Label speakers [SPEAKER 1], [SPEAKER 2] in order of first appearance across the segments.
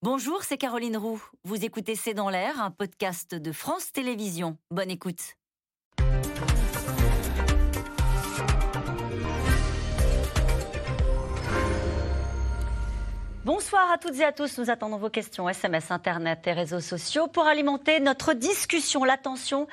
[SPEAKER 1] Bonjour, c'est Caroline Roux. Vous écoutez C'est dans l'air, un podcast de France Télévisions. Bonne écoute. Bonsoir à toutes et à tous. Nous attendons vos questions SMS, Internet et réseaux sociaux pour alimenter notre discussion. L'attention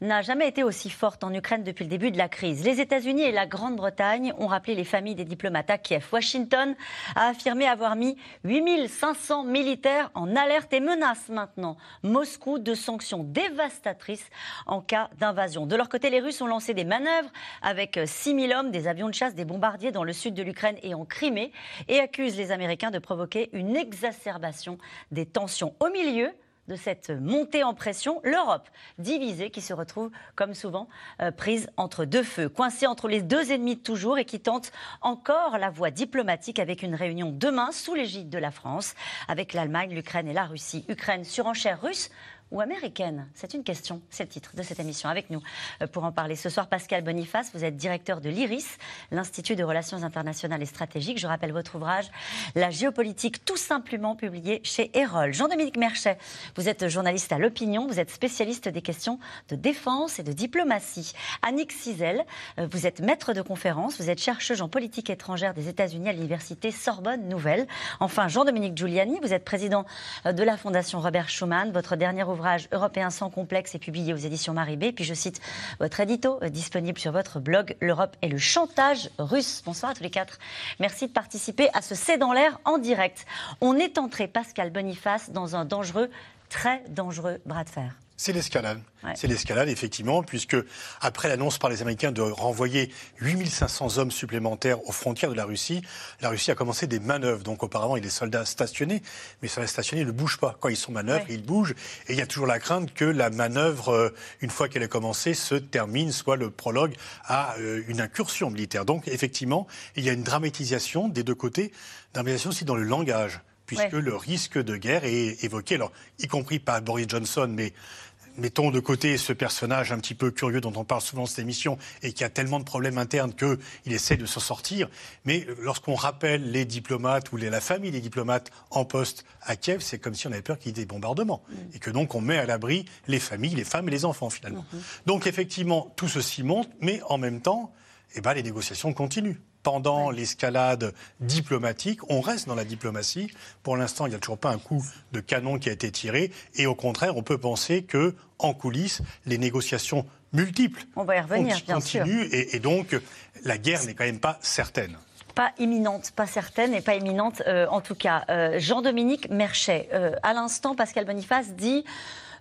[SPEAKER 1] n'a jamais été aussi forte en Ukraine depuis le début de la crise. Les États-Unis et la Grande-Bretagne ont rappelé les familles des diplomates à Kiev. Washington a affirmé avoir mis 8500 militaires en alerte et menace maintenant Moscou de sanctions dévastatrices en cas d'invasion. De leur côté, les Russes ont lancé des manœuvres avec 6000 hommes, des avions de chasse, des bombardiers dans le sud de l'Ukraine et en Crimée et accusent les Américains de provoquer une exacerbation des tensions. Au milieu, de cette montée en pression, l'Europe divisée qui se retrouve comme souvent euh, prise entre deux feux, coincée entre les deux ennemis de toujours et qui tente encore la voie diplomatique avec une réunion demain sous l'égide de la France avec l'Allemagne, l'Ukraine et la Russie. Ukraine, surenchère russe ou américaine C'est une question, c'est le titre de cette émission. Avec nous euh, pour en parler ce soir, Pascal Boniface, vous êtes directeur de l'IRIS, l'Institut de Relations internationales et stratégiques. Je rappelle votre ouvrage, La géopolitique tout simplement, publié chez Erol. Jean-Dominique Merchet, vous êtes journaliste à l'opinion, vous êtes spécialiste des questions de défense et de diplomatie. Annick Cizel, euh, vous êtes maître de conférence, vous êtes chercheuse en politique étrangère des États-Unis à l'université Sorbonne Nouvelle. Enfin, Jean-Dominique Giuliani, vous êtes président euh, de la Fondation Robert Schuman. Votre dernier ouvrage ouvrage Européen sans complexe est publié aux éditions Maribé. Puis je cite votre édito euh, disponible sur votre blog L'Europe et le chantage russe. Bonsoir à tous les quatre. Merci de participer à ce C'est dans l'air en direct. On est entré, Pascal Boniface, dans un dangereux, très dangereux bras de fer.
[SPEAKER 2] C'est l'escalade. C'est l'escalade, effectivement, puisque après l'annonce par les Américains de renvoyer 8500 hommes supplémentaires aux frontières de la Russie, la Russie a commencé des manœuvres. Donc auparavant, il y a des soldats stationnés, mais les soldats stationnés ne bougent pas. Quand ils sont manœuvres, ils bougent. Et il y a toujours la crainte que la manœuvre, euh, une fois qu'elle est commencée, se termine, soit le prologue à euh, une incursion militaire. Donc effectivement, il y a une dramatisation des deux côtés, dramatisation aussi dans le langage puisque le risque de guerre est évoqué, alors, y compris par Boris Johnson, mais mettons de côté ce personnage un petit peu curieux dont on parle souvent dans cette émission et qui a tellement de problèmes internes qu'il essaie de s'en sortir. Mais lorsqu'on rappelle les diplomates ou la famille des diplomates en poste à Kiev, c'est comme si on avait peur qu'il y ait des bombardements. Mm. Et que donc on met à l'abri les familles, les femmes et les enfants finalement. Mm-hmm. Donc effectivement, tout ceci monte, mais en même temps, eh ben, les négociations continuent pendant l'escalade diplomatique. On reste dans la diplomatie. Pour l'instant, il n'y a toujours pas un coup de canon qui a été tiré. Et au contraire, on peut penser que, en coulisses, les négociations multiples
[SPEAKER 1] on va y revenir,
[SPEAKER 2] continuent. Et, donc, la guerre n'est quand même pas certaine
[SPEAKER 1] pas imminente, pas certaine et pas imminente euh, en tout cas. Euh, Jean-Dominique Merchet, euh, à l'instant, Pascal Boniface dit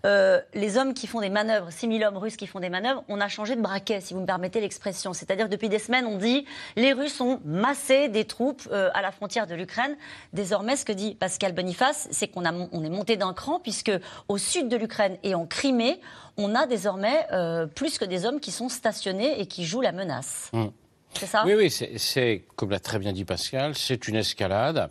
[SPEAKER 1] euh, les hommes qui font des manœuvres, 6000 hommes russes qui font des manœuvres, on a changé de braquet, si vous me permettez l'expression. C'est-à-dire depuis des semaines, on dit les Russes ont massé des troupes euh, à la frontière de l'Ukraine. Désormais, ce que dit Pascal Boniface, c'est qu'on on est monté d'un cran, puisque au sud de l'Ukraine et en Crimée, on a désormais euh, plus que des hommes qui sont stationnés et qui jouent la menace.
[SPEAKER 3] Mmh. C'est ça? Oui, oui, c'est, comme l'a très bien dit Pascal, c'est une escalade.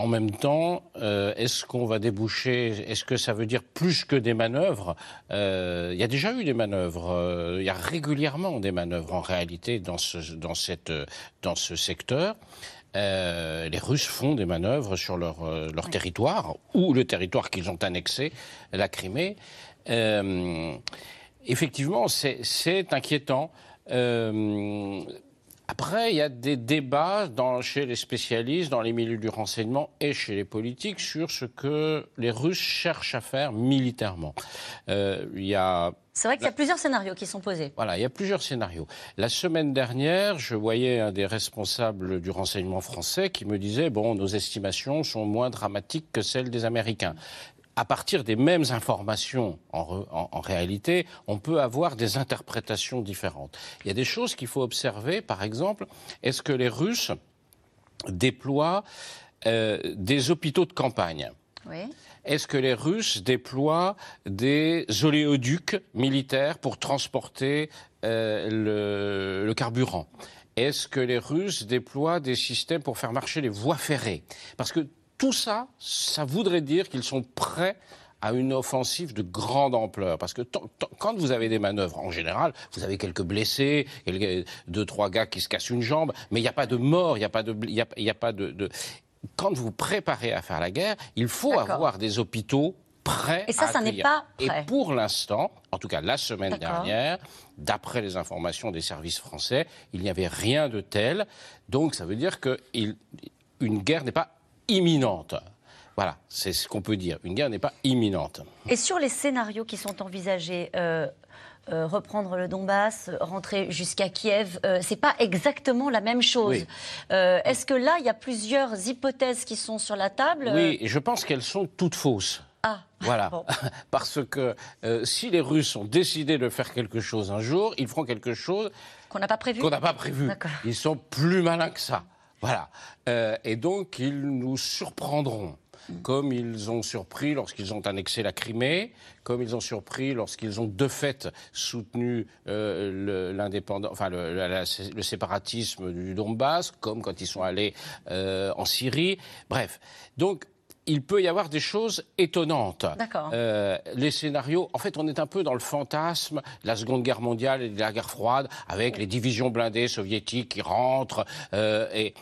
[SPEAKER 3] En même temps, euh, est-ce qu'on va déboucher Est-ce que ça veut dire plus que des manœuvres? Euh, Il y a déjà eu des manœuvres. Euh, il y a régulièrement des manœuvres en réalité dans ce, dans cette, dans ce secteur. les Russes font des manœuvres sur leur, leur territoire ou le territoire qu'ils ont annexé, la Crimée. effectivement, c'est inquiétant. Après, il y a des débats dans, chez les spécialistes, dans les milieux du renseignement et chez les politiques sur ce que les Russes cherchent à faire militairement.
[SPEAKER 1] Euh, il y a c'est vrai qu'il y a plusieurs scénarios qui sont posés.
[SPEAKER 3] Voilà, il y a plusieurs scénarios. La semaine dernière, je voyais un des responsables du renseignement français qui me disait bon, nos estimations sont moins dramatiques que celles des Américains à partir des mêmes informations, en, réalité, on peut avoir des interprétations différentes. Il y a des choses qu'il faut observer. Par exemple, est-ce que les Russes déploient euh, des hôpitaux de campagne? Oui. Est-ce que les Russes déploient des oléoducs militaires pour transporter euh, le, carburant? Est-ce que les Russes déploient des systèmes pour faire marcher les voies ferrées? Parce que tout ça, ça voudrait dire qu'ils sont prêts à une offensive de grande ampleur. Parce que quand vous avez des manœuvres, en général, vous avez quelques blessés, deux, trois gars qui se cassent une jambe, mais il n'y a pas de mort, il n'y a pas de... Y a, pas de, quand vous préparez à faire la guerre, il faut avoir des hôpitaux prêts.
[SPEAKER 1] Et ça, ça n'est pas
[SPEAKER 3] prêt. Et pour l'instant, en tout cas la semaine dernière, d'après les informations des services français, il n'y avait rien de tel. Donc ça veut dire qu'une guerre n'est pas imminente. Voilà, c'est ce qu'on peut dire. Une guerre n'est pas imminente.
[SPEAKER 1] Et sur les scénarios qui sont envisagés, euh, euh, reprendre le Donbass, rentrer jusqu'à Kiev, ce euh, c'est pas exactement la même chose. Est-ce que là, il y a plusieurs hypothèses qui sont sur la table
[SPEAKER 3] Oui, et je pense qu'elles sont toutes fausses.
[SPEAKER 1] Ah.
[SPEAKER 3] Voilà. Parce que si les Russes ont décidé de faire quelque chose un jour, ils feront quelque chose
[SPEAKER 1] qu'on n'a pas prévu.
[SPEAKER 3] Qu'on n'a pas prévu. Ils sont plus malins que ça. Voilà. et donc, ils nous surprendront comme ils ont surpris lorsqu'ils ont annexé la Crimée, comme ils ont surpris lorsqu'ils ont de fait soutenu euh, enfin le, séparatisme du Donbass, comme quand ils sont allés euh, en Syrie. Bref, donc il peut y avoir des choses étonnantes.
[SPEAKER 1] Euh,
[SPEAKER 3] les scénarios, en fait, on est un peu dans le fantasme de la Seconde Guerre mondiale et de la guerre froide, avec les divisions blindées soviétiques qui rentrent. et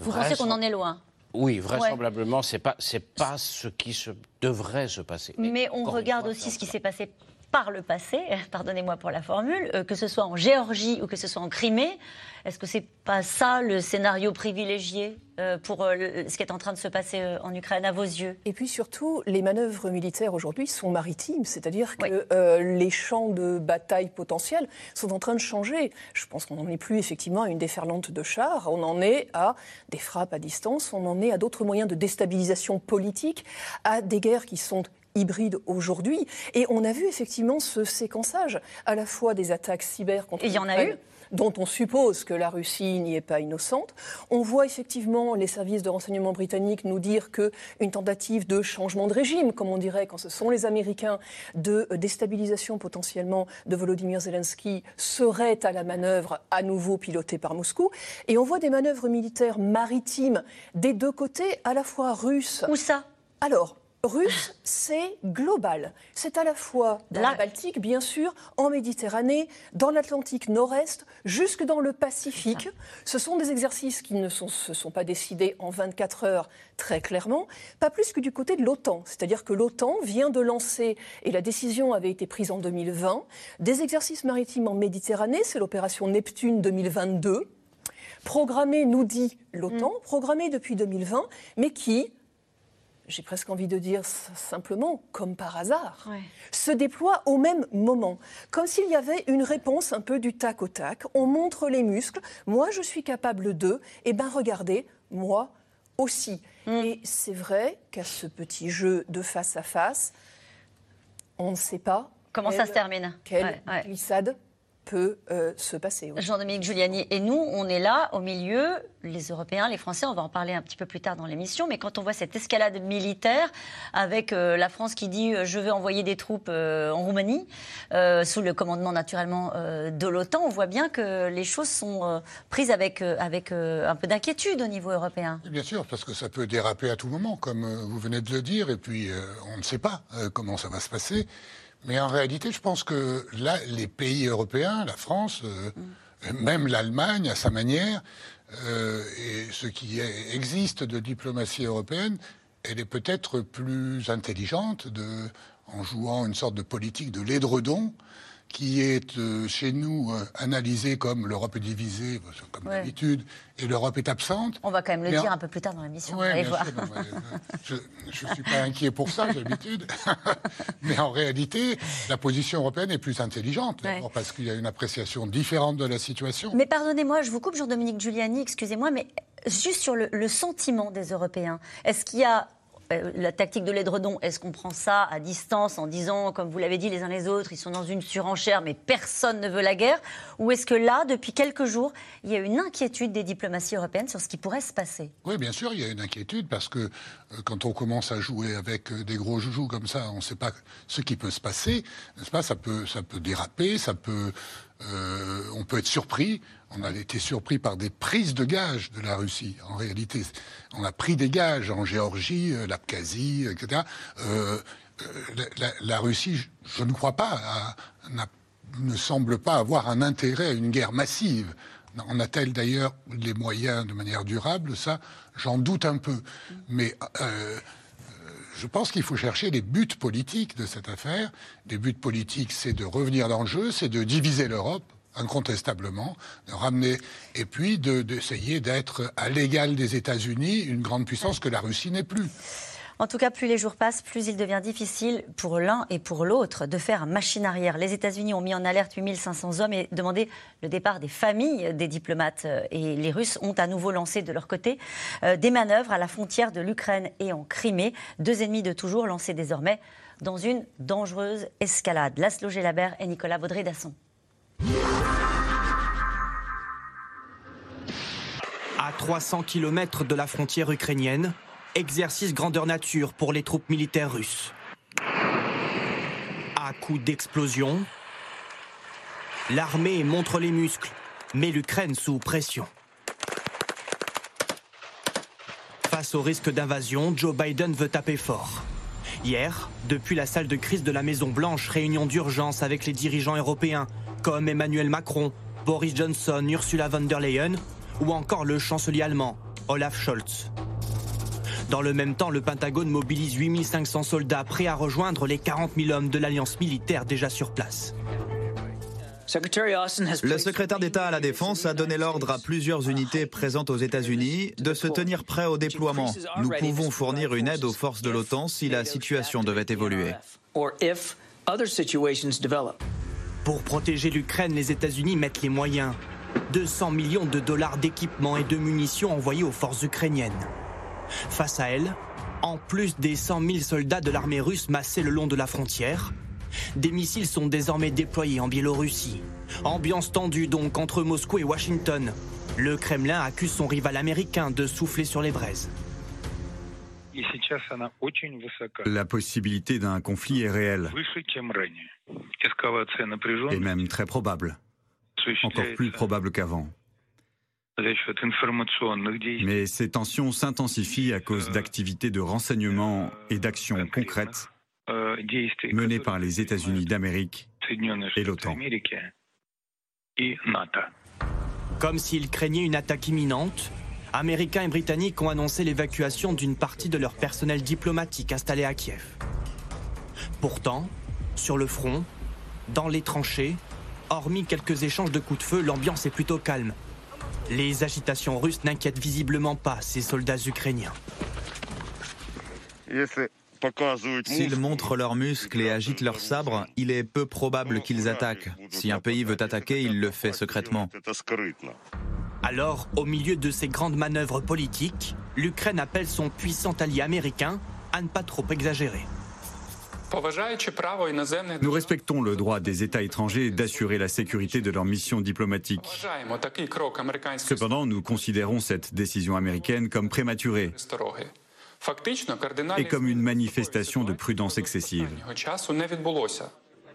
[SPEAKER 1] vous pensez qu'on en est loin?
[SPEAKER 3] Oui, vraisemblablement, c'est pas c'est pas ce qui se devrait se passer.
[SPEAKER 1] Mais, on regarde aussi ce qui s'est passé par le passé, pardonnez-moi pour la formule, euh, que ce soit en Géorgie ou que ce soit en Crimée. Est-ce que c'est pas ça le scénario privilégié euh, pour euh, ce qui est en train de se passer en Ukraine à vos yeux?
[SPEAKER 4] Et puis surtout, les manœuvres militaires aujourd'hui sont maritimes, c'est-à-dire que les champs de bataille potentiels sont en train de changer. Je pense qu'on n'en est plus effectivement à une déferlante de chars, on en est à des frappes à distance, on en est à d'autres moyens de déstabilisation politique, à des guerres qui sont hybride aujourd'hui. Et on a vu effectivement ce séquençage à la fois des attaques cyber contre
[SPEAKER 1] il y en a eu
[SPEAKER 4] dont on suppose que la Russie n'y est pas innocente. On voit effectivement les services de renseignement britanniques nous dire qu'une tentative de changement de régime, comme on dirait quand ce sont les Américains, de déstabilisation potentiellement de Volodymyr Zelensky serait à la manœuvre à nouveau pilotée par Moscou. Et on voit des manœuvres militaires maritimes des deux côtés, à la fois russes.
[SPEAKER 1] Où ça?
[SPEAKER 4] Alors, russe, c'est global. C'est à la fois dans la Baltique, bien sûr, en Méditerranée, dans l'Atlantique Nord-Est, jusque dans le Pacifique. Ce sont des exercices qui ne se sont pas décidés en 24 heures, très clairement, pas plus que du côté de l'OTAN. C'est-à-dire que l'OTAN vient de lancer, et la décision avait été prise en 2020, des exercices maritimes en Méditerranée. C'est l'opération Neptune 2022 programmée, nous dit l'OTAN, mm. programmée depuis 2020, mais qui, j'ai presque envie de dire simplement, comme par hasard, se déploie au même moment. Comme s'il y avait une réponse un peu du tac au tac. On montre les muscles. Moi, je suis capable de. Eh bien, regardez, moi aussi. Hmm. Et c'est vrai qu'à ce petit jeu de face à face, on ne sait pas.
[SPEAKER 1] Comment ça se termine
[SPEAKER 4] Quelle glissade peut euh, se passer.
[SPEAKER 1] Jean-Dominique Giuliani, et nous, on est là au milieu, les Européens, les Français, on va en parler un petit peu plus tard dans l'émission, mais quand on voit cette escalade militaire avec euh, la France qui dit euh, je vais envoyer des troupes en Roumanie, sous le commandement naturellement de l'OTAN, on voit bien que les choses sont prises avec, avec un peu d'inquiétude au niveau européen.
[SPEAKER 5] Bien sûr, parce que ça peut déraper à tout moment, comme vous venez de le dire, et puis on ne sait pas comment ça va se passer. Mais en réalité, je pense que là, les pays européens, la France, euh, même l'Allemagne, à sa manière, euh, et ce qui existe de diplomatie européenne, elle est peut-être plus intelligente de, en jouant une sorte de politique de l'édredon qui est euh, chez nous euh, analysé comme l'Europe est divisée, comme d'habitude, et l'Europe est absente.
[SPEAKER 1] On va quand même le dire un peu plus tard dans l'émission.
[SPEAKER 5] Ouais, je ne suis pas inquiet pour ça, d'habitude. mais en réalité, la position européenne est plus intelligente, parce qu'il y a une appréciation différente de la situation.
[SPEAKER 1] Mais pardonnez-moi, je vous coupe, Jean-Dominique Giuliani, excusez-moi, mais juste sur le sentiment des Européens, est-ce qu'il y a euh, la tactique de l'édredon, est-ce qu'on prend ça à distance en disant, comme vous l'avez dit les uns les autres, ils sont dans une surenchère, mais personne ne veut la guerre? Ou est-ce que là, depuis quelques jours, il y a une inquiétude des diplomaties européennes sur ce qui pourrait se passer?
[SPEAKER 5] Oui, bien sûr, il y a une inquiétude parce que euh, quand on commence à jouer avec euh, des gros joujoux comme ça, on ne sait pas ce qui peut se passer, n'est-ce pas? Ça peut déraper, ça peut, on peut être surpris. On a été surpris par des prises de gages de la Russie. En réalité, on a pris des gages en Géorgie, euh, l'Abkhazie, etc. Euh, euh, la, Russie, je ne crois pas, ne semble pas avoir un intérêt à une guerre massive En a-t-elle d'ailleurs les moyens de manière durable? Ça, j'en doute un peu. Euh, je pense qu'il faut chercher les buts politiques de cette affaire. Les buts politiques, c'est de revenir dans le jeu, c'est de diviser l'Europe incontestablement, de ramener, et puis d'essayer d'être à l'égal des États-Unis, une grande puissance que la Russie n'est plus.
[SPEAKER 1] En tout cas, plus les jours passent, plus il devient difficile pour l'un et pour l'autre de faire machine arrière. Les États-Unis ont mis en alerte 8500 hommes et demandé le départ des familles des diplomates. Et les Russes ont à nouveau lancé de leur côté euh, des manœuvres à la frontière de l'Ukraine et en Crimée. Deux ennemis de toujours lancés désormais dans une dangereuse escalade. Laszlo Gelabert et Nicolas Baudry-Dasson.
[SPEAKER 6] À 300 km de la frontière ukrainienne, exercice grandeur nature pour les troupes militaires russes. À coup d'explosion, l'armée montre les muscles, met l'Ukraine sous pression. Face au risque d'invasion, Joe Biden veut taper fort. Hier, depuis la salle de crise de la Maison-Blanche, réunion d'urgence avec les dirigeants européens, comme Emmanuel Macron, Boris Johnson, Ursula von der Leyen ou encore le chancelier allemand, Olaf Scholz. Dans le même temps, le Pentagone mobilise 8500 soldats prêts à rejoindre les 40 000 hommes de l'alliance militaire déjà sur place.
[SPEAKER 7] Le secrétaire d'État à la Défense a donné l'ordre à plusieurs unités présentes aux États-Unis de se tenir prêts au déploiement. Nous pouvons fournir une aide aux forces de l'OTAN si la situation devait évoluer.
[SPEAKER 6] Pour protéger l'Ukraine, les États-Unis mettent les moyens. 200 millions de dollars d'équipements et de munitions envoyés aux forces ukrainiennes. Face à elles, en plus des 100 000 soldats de l'armée russe massés le long de la frontière, des missiles sont désormais déployés en Biélorussie. Ambiance tendue donc entre Moscou et Washington. Le Kremlin accuse son rival américain de souffler sur les braises.
[SPEAKER 8] La possibilité d'un conflit est réelle. Et même très probable. Encore plus probable qu'avant. Mais ces tensions s'intensifient à cause d'activités de renseignement et d'actions concrètes menées par les États-Unis d'Amérique et l'OTAN.
[SPEAKER 6] Comme s'ils craignaient une attaque imminente, Américains et Britanniques ont annoncé l'évacuation d'une partie de leur personnel diplomatique installé à Kiev. Pourtant, sur le front, dans les tranchées, hormis quelques échanges de coups de feu, l'ambiance est plutôt calme. Les agitations russes n'inquiètent visiblement pas ces soldats ukrainiens.
[SPEAKER 7] S'ils montrent leurs muscles et agitent leurs sabres, il est peu probable qu'ils attaquent. Si un pays veut attaquer, il le fait secrètement.
[SPEAKER 6] Alors, au milieu de ces grandes manœuvres politiques, l'Ukraine appelle son puissant allié américain à ne pas trop exagérer.
[SPEAKER 8] Nous respectons le droit des États étrangers d'assurer la sécurité de leur mission diplomatique. Cependant, nous considérons cette décision américaine comme prématurée et comme une manifestation de prudence excessive.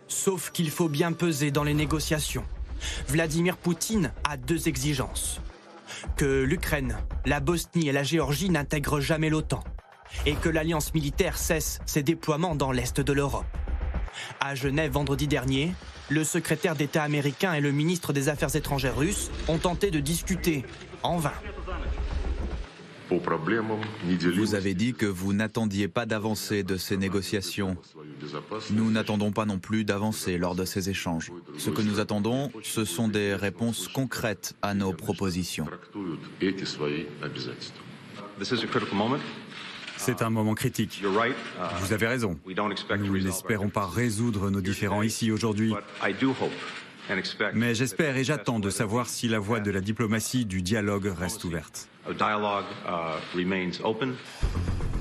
[SPEAKER 6] Sauf qu'il faut bien peser dans les négociations. Vladimir Poutine a deux exigences. Que l'Ukraine, la Bosnie et la Géorgie n'intègrent jamais l'OTAN. Et que l'alliance militaire cesse ses déploiements dans l'Est de l'Europe. À Genève vendredi dernier, le secrétaire d'État américain et le ministre des Affaires étrangères russe ont tenté de discuter, en vain.
[SPEAKER 7] Vous avez dit que vous n'attendiez pas d'avancée de ces négociations. Nous n'attendons pas non plus d'avancée lors de ces échanges. Ce que nous attendons, ce sont des réponses concrètes à nos propositions.
[SPEAKER 8] C'est un moment critique. Vous avez raison. Nous n'espérons pas résoudre nos différends ici aujourd'hui. Mais j'espère et j'attends de savoir si la voie de la diplomatie, du dialogue reste ouverte.
[SPEAKER 6] Uh,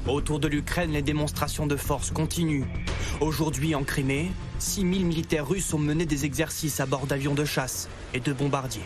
[SPEAKER 6] Autour de l'Ukraine, les démonstrations de force continuent. Aujourd'hui, en Crimée, 6000 militaires russes ont mené des exercices à bord d'avions de chasse et de bombardiers.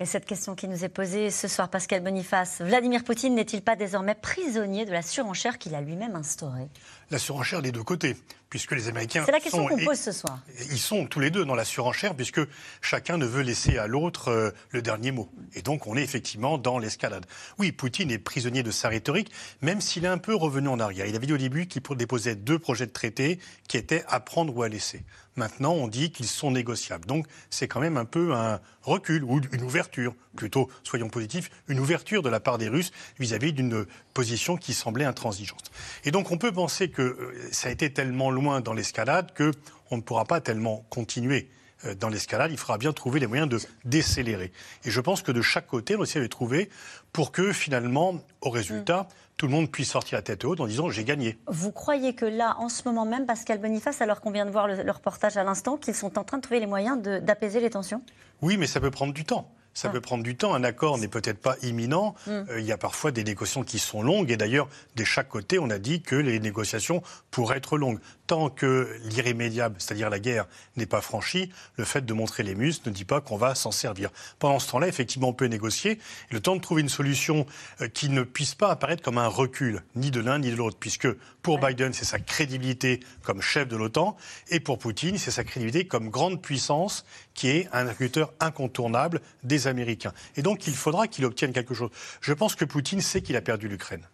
[SPEAKER 1] Et cette question qui nous est posée ce soir, Pascal Boniface, Vladimir Poutine n'est-il pas désormais prisonnier de la surenchère qu'il a lui-même instaurée?
[SPEAKER 2] La surenchère des deux côtés, puisque les Américains.
[SPEAKER 1] C'est la question qu'on pose ce soir.
[SPEAKER 2] Ils sont tous les deux dans la surenchère, puisque chacun ne veut laisser à l'autre euh, le dernier mot. Et donc, on est effectivement dans l'escalade. Oui, Poutine est prisonnier de sa rhétorique, même s'il est un peu revenu en arrière. Il avait dit au début qu'il déposait deux projets de traité qui étaient à prendre ou à laisser. Maintenant, on dit qu'ils sont négociables. Donc, c'est quand même un peu un recul ou une ouverture, plutôt, soyons positifs, une ouverture de la part des Russes vis-à-vis d'une position qui semblait intransigeante. Et donc, on peut penser que euh, ça a été tellement loin dans l'escalade qu'on ne pourra pas tellement continuer euh, dans l'escalade, il faudra bien trouver les moyens de décélérer. Et je pense que de chaque côté, on essaie de trouver pour que finalement, au résultat, tout le monde puisse sortir la tête haute en disant j'ai gagné.
[SPEAKER 1] Vous croyez que là, en ce moment même, Pascal Boniface, alors qu'on vient de voir le, reportage à l'instant, qu'ils sont en train de trouver les moyens d'apaiser les tensions?
[SPEAKER 2] Oui, mais ça peut prendre du temps. Ça ah. peut prendre du temps. Un accord n'est peut-être pas imminent. Hmm. Euh, il y a parfois des négociations qui sont longues. Et d'ailleurs, de chaque côté, on a dit que les négociations pourraient être longues. Tant que l'irrémédiable, c'est-à-dire la guerre, n'est pas franchie, le fait de montrer les muscles ne dit pas qu'on va s'en servir. Pendant ce temps-là, effectivement, on peut négocier. le temps de trouver une solution euh, qui ne puisse pas apparaître comme un recul, ni de l'un ni de l'autre, puisque pour Biden, c'est sa crédibilité comme chef de l'OTAN, et pour Poutine, c'est sa crédibilité comme grande puissance qui est un agriculteur incontournable des Américains. Et donc, il faudra qu'il obtienne quelque chose. Je pense que Poutine sait qu'il a perdu l'Ukraine.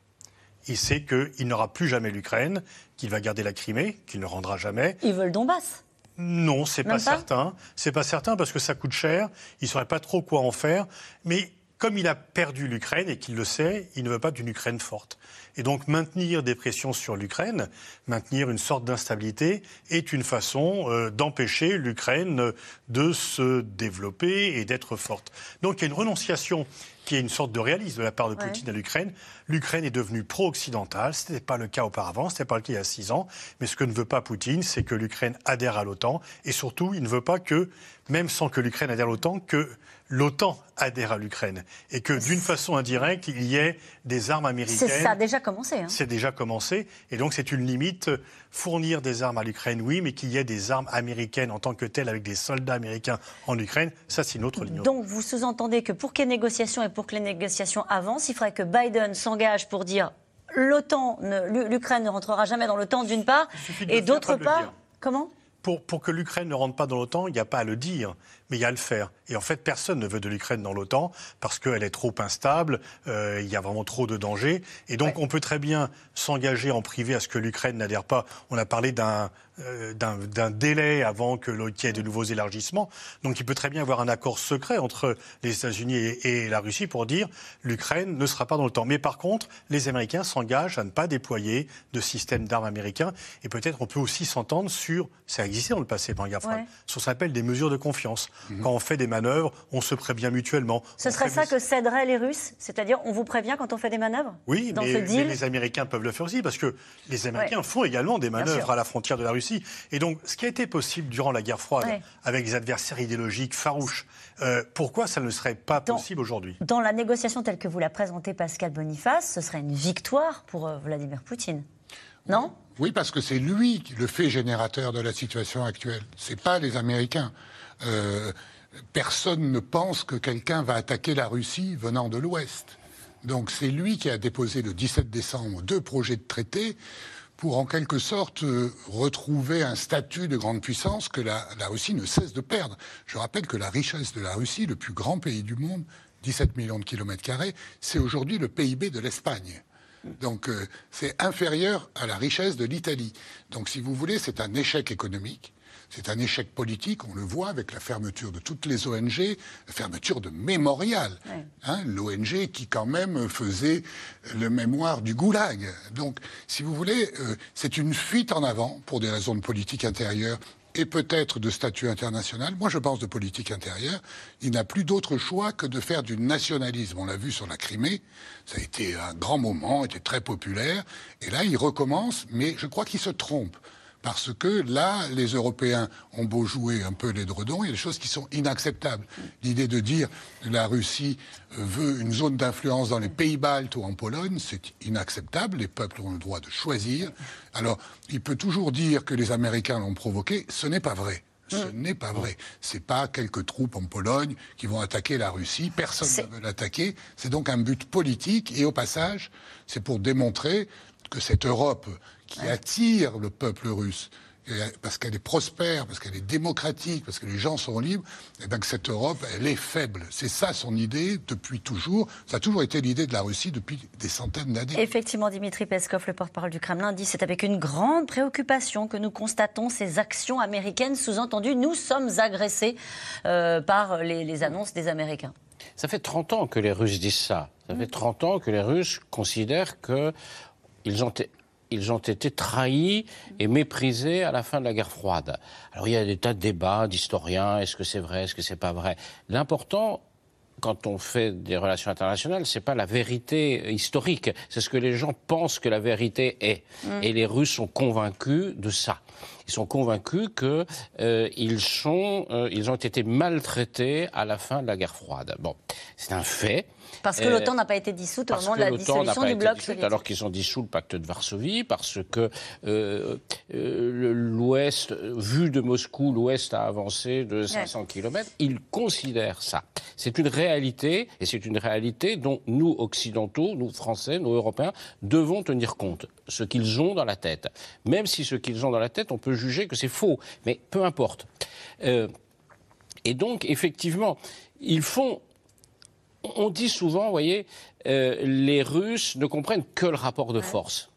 [SPEAKER 2] Il sait qu'il n'aura plus jamais l'Ukraine, qu'il va garder la Crimée, qu'il ne rendra jamais.
[SPEAKER 1] Il veut le Donbass
[SPEAKER 2] non, c'est pas, pas? certain. C'est pas certain parce que ça coûte cher. Il ne saurait pas trop quoi en faire. Mais comme il a perdu l'Ukraine et qu'il le sait, il ne veut pas d'une Ukraine forte. Et donc maintenir des pressions sur l'Ukraine, maintenir une sorte d'instabilité, est une façon euh, d'empêcher l'Ukraine de se développer et d'être forte. Donc il y a une renonciation qui est une sorte de réalisme de la part de Poutine à l'Ukraine. L'Ukraine est devenue pro-occidentale. Ce n'était pas le cas auparavant, ce n'était pas le cas il y a six ans. Mais ce que ne veut pas Poutine, c'est que l'Ukraine adhère à l'OTAN. Et surtout, il ne veut pas que, même sans que l'Ukraine adhère à l'OTAN, que l'OTAN adhère à l'Ukraine et que d'une façon indirecte, il y ait des armes américaines.
[SPEAKER 1] Ça a déjà commencé. Hein.
[SPEAKER 2] C'est déjà commencé. Et donc c'est une limite. Fournir des armes à l'Ukraine, oui, mais qu'il y ait des armes américaines en tant que telles avec des soldats américains en Ukraine, ça c'est une autre ligne.
[SPEAKER 1] Donc vous sous-entendez que pour qu'il y ait négociations et pour que les négociations avancent, il faudrait que Biden s'engage pour dire l'OTAN, l'Ukraine ne rentrera jamais dans l'OTAN d'une part, et d'autre part, comment?
[SPEAKER 2] Pour, pour, que l'Ukraine ne rentre pas dans l'OTAN, il n'y a pas à le dire mais il y a à le faire. Et en fait, personne ne veut de l'Ukraine dans l'OTAN parce qu'elle est trop instable, euh, il y a vraiment trop de dangers. Et donc, on peut très bien s'engager en privé à ce que l'Ukraine n'adhère pas. On a parlé d'un euh, d'un délai avant que qu'il y ait de nouveaux élargissements. Donc il peut très bien y avoir un accord secret entre les États-Unis et, la Russie pour dire l'Ukraine ne sera pas dans le temps. Mais par contre, les Américains s'engagent à ne pas déployer de système d'armes américains. Et peut-être on peut aussi s'entendre sur, ça a existé dans le passé par guerre froide, sur ce qu'on appelle des mesures de confiance. Mhm. Quand on fait des manœuvres, on se prévient mutuellement.
[SPEAKER 1] Ce serait ça que céderaient les Russes C'est-à-dire, on vous prévient quand on fait des manœuvres
[SPEAKER 2] Oui, mais, les Américains peuvent le faire aussi, parce que les Américains font également des manœuvres à la frontière de la Russie. Et donc, ce qui a été possible durant la guerre froide, avec des adversaires idéologiques farouches, euh, pourquoi ça ne serait pas possible aujourd'hui?
[SPEAKER 1] Dans la négociation telle que vous la présentez, Pascal Boniface, ce serait une victoire pour euh, Vladimir Poutine. Non?
[SPEAKER 5] Oui, parce que c'est lui le fait générateur de la situation actuelle. C'est pas les Américains. Euh, personne ne pense que quelqu'un va attaquer la Russie venant de l'Ouest. Donc c'est lui qui a déposé le 17 décembre deux projets de traité pour en quelque sorte euh, retrouver un statut de grande puissance que la, Russie ne cesse de perdre. Je rappelle que la richesse de la Russie, le plus grand pays du monde, 17 millions de kilomètres carrés, c'est aujourd'hui le PIB de l'Espagne. Donc euh, c'est inférieur à la richesse de l'Italie. Donc si vous voulez, c'est un échec économique. C'est un échec politique, on le voit avec la fermeture de toutes les ONG, la fermeture de Mémorial, hein, l'ONG qui quand même faisait le mémoire du goulag. Donc, si vous voulez, euh, c'est une fuite en avant pour des raisons de politique intérieure et peut-être de statut international, moi je pense de politique intérieure, il n'a plus d'autre choix que de faire du nationalisme. On l'a vu sur la Crimée, ça a été un grand moment, était très populaire, et là il recommence, mais je crois qu'il se trompe. Parce que là, les Européens ont beau jouer un peu les dredons, il y a des choses qui sont inacceptables. L'idée de dire que la Russie veut une zone d'influence dans les pays baltes ou en Pologne, c'est inacceptable. Les peuples ont le droit de choisir. Alors, il peut toujours dire que les Américains l'ont provoqué. Ce n'est pas vrai. Ce mm. n'est pas vrai. C'est pas quelques troupes en Pologne qui vont attaquer la Russie. Personne ne veut l'attaquer. C'est donc un but politique. Et au passage, c'est pour démontrer que cette Europe qui attire le peuple russe, parce qu'elle est prospère, parce qu'elle est démocratique, parce que les gens sont libres, et eh bien que cette Europe, elle est faible. C'est ça son idée depuis toujours. Ça a toujours été l'idée de la Russie depuis des centaines d'années.
[SPEAKER 1] Effectivement, Dimitri Peskov, le porte-parole du Kremlin, dit c'est avec une grande préoccupation que nous constatons ces actions américaines. Sous-entendu, nous sommes agressés euh, par les, les annonces des Américains.
[SPEAKER 3] Ça fait 30 ans que les Russes disent ça. Ça fait 30 ans que les Russes considèrent que ils ont ils ont été trahis et méprisés à la fin de la guerre froide. Alors il y a des tas de débats d'historiens, est-ce que c'est vrai, est-ce que c'est pas vrai? L'important, quand on fait des relations internationales, c'est pas la vérité historique, c'est ce que les gens pensent que la vérité est. Mm. Et les Russes sont convaincus de ça. Ils sont convaincus qu'ils euh, sont, euh, ils ont été maltraités à la fin de la guerre froide. Bon, c'est un fait.
[SPEAKER 1] Parce que l'OTAN n'a pas été dissoute au moment de la dissolution du bloc soviétique.
[SPEAKER 3] Alors qu'ils ont dissous le pacte de Varsovie, parce que euh, euh, l'Ouest, vu de Moscou, l'Ouest a avancé de 500 km. Ils considèrent ça. C'est une réalité, et c'est une réalité dont nous, Occidentaux, nous, Français, nous, Européens, devons tenir compte. Ce qu'ils ont dans la tête. Même si ce qu'ils ont dans la tête, on peut juger que c'est faux. Mais peu importe. Euh, et donc, effectivement, ils font on dit souvent, vous voyez, euh, les Russes ne comprennent que le rapport de force.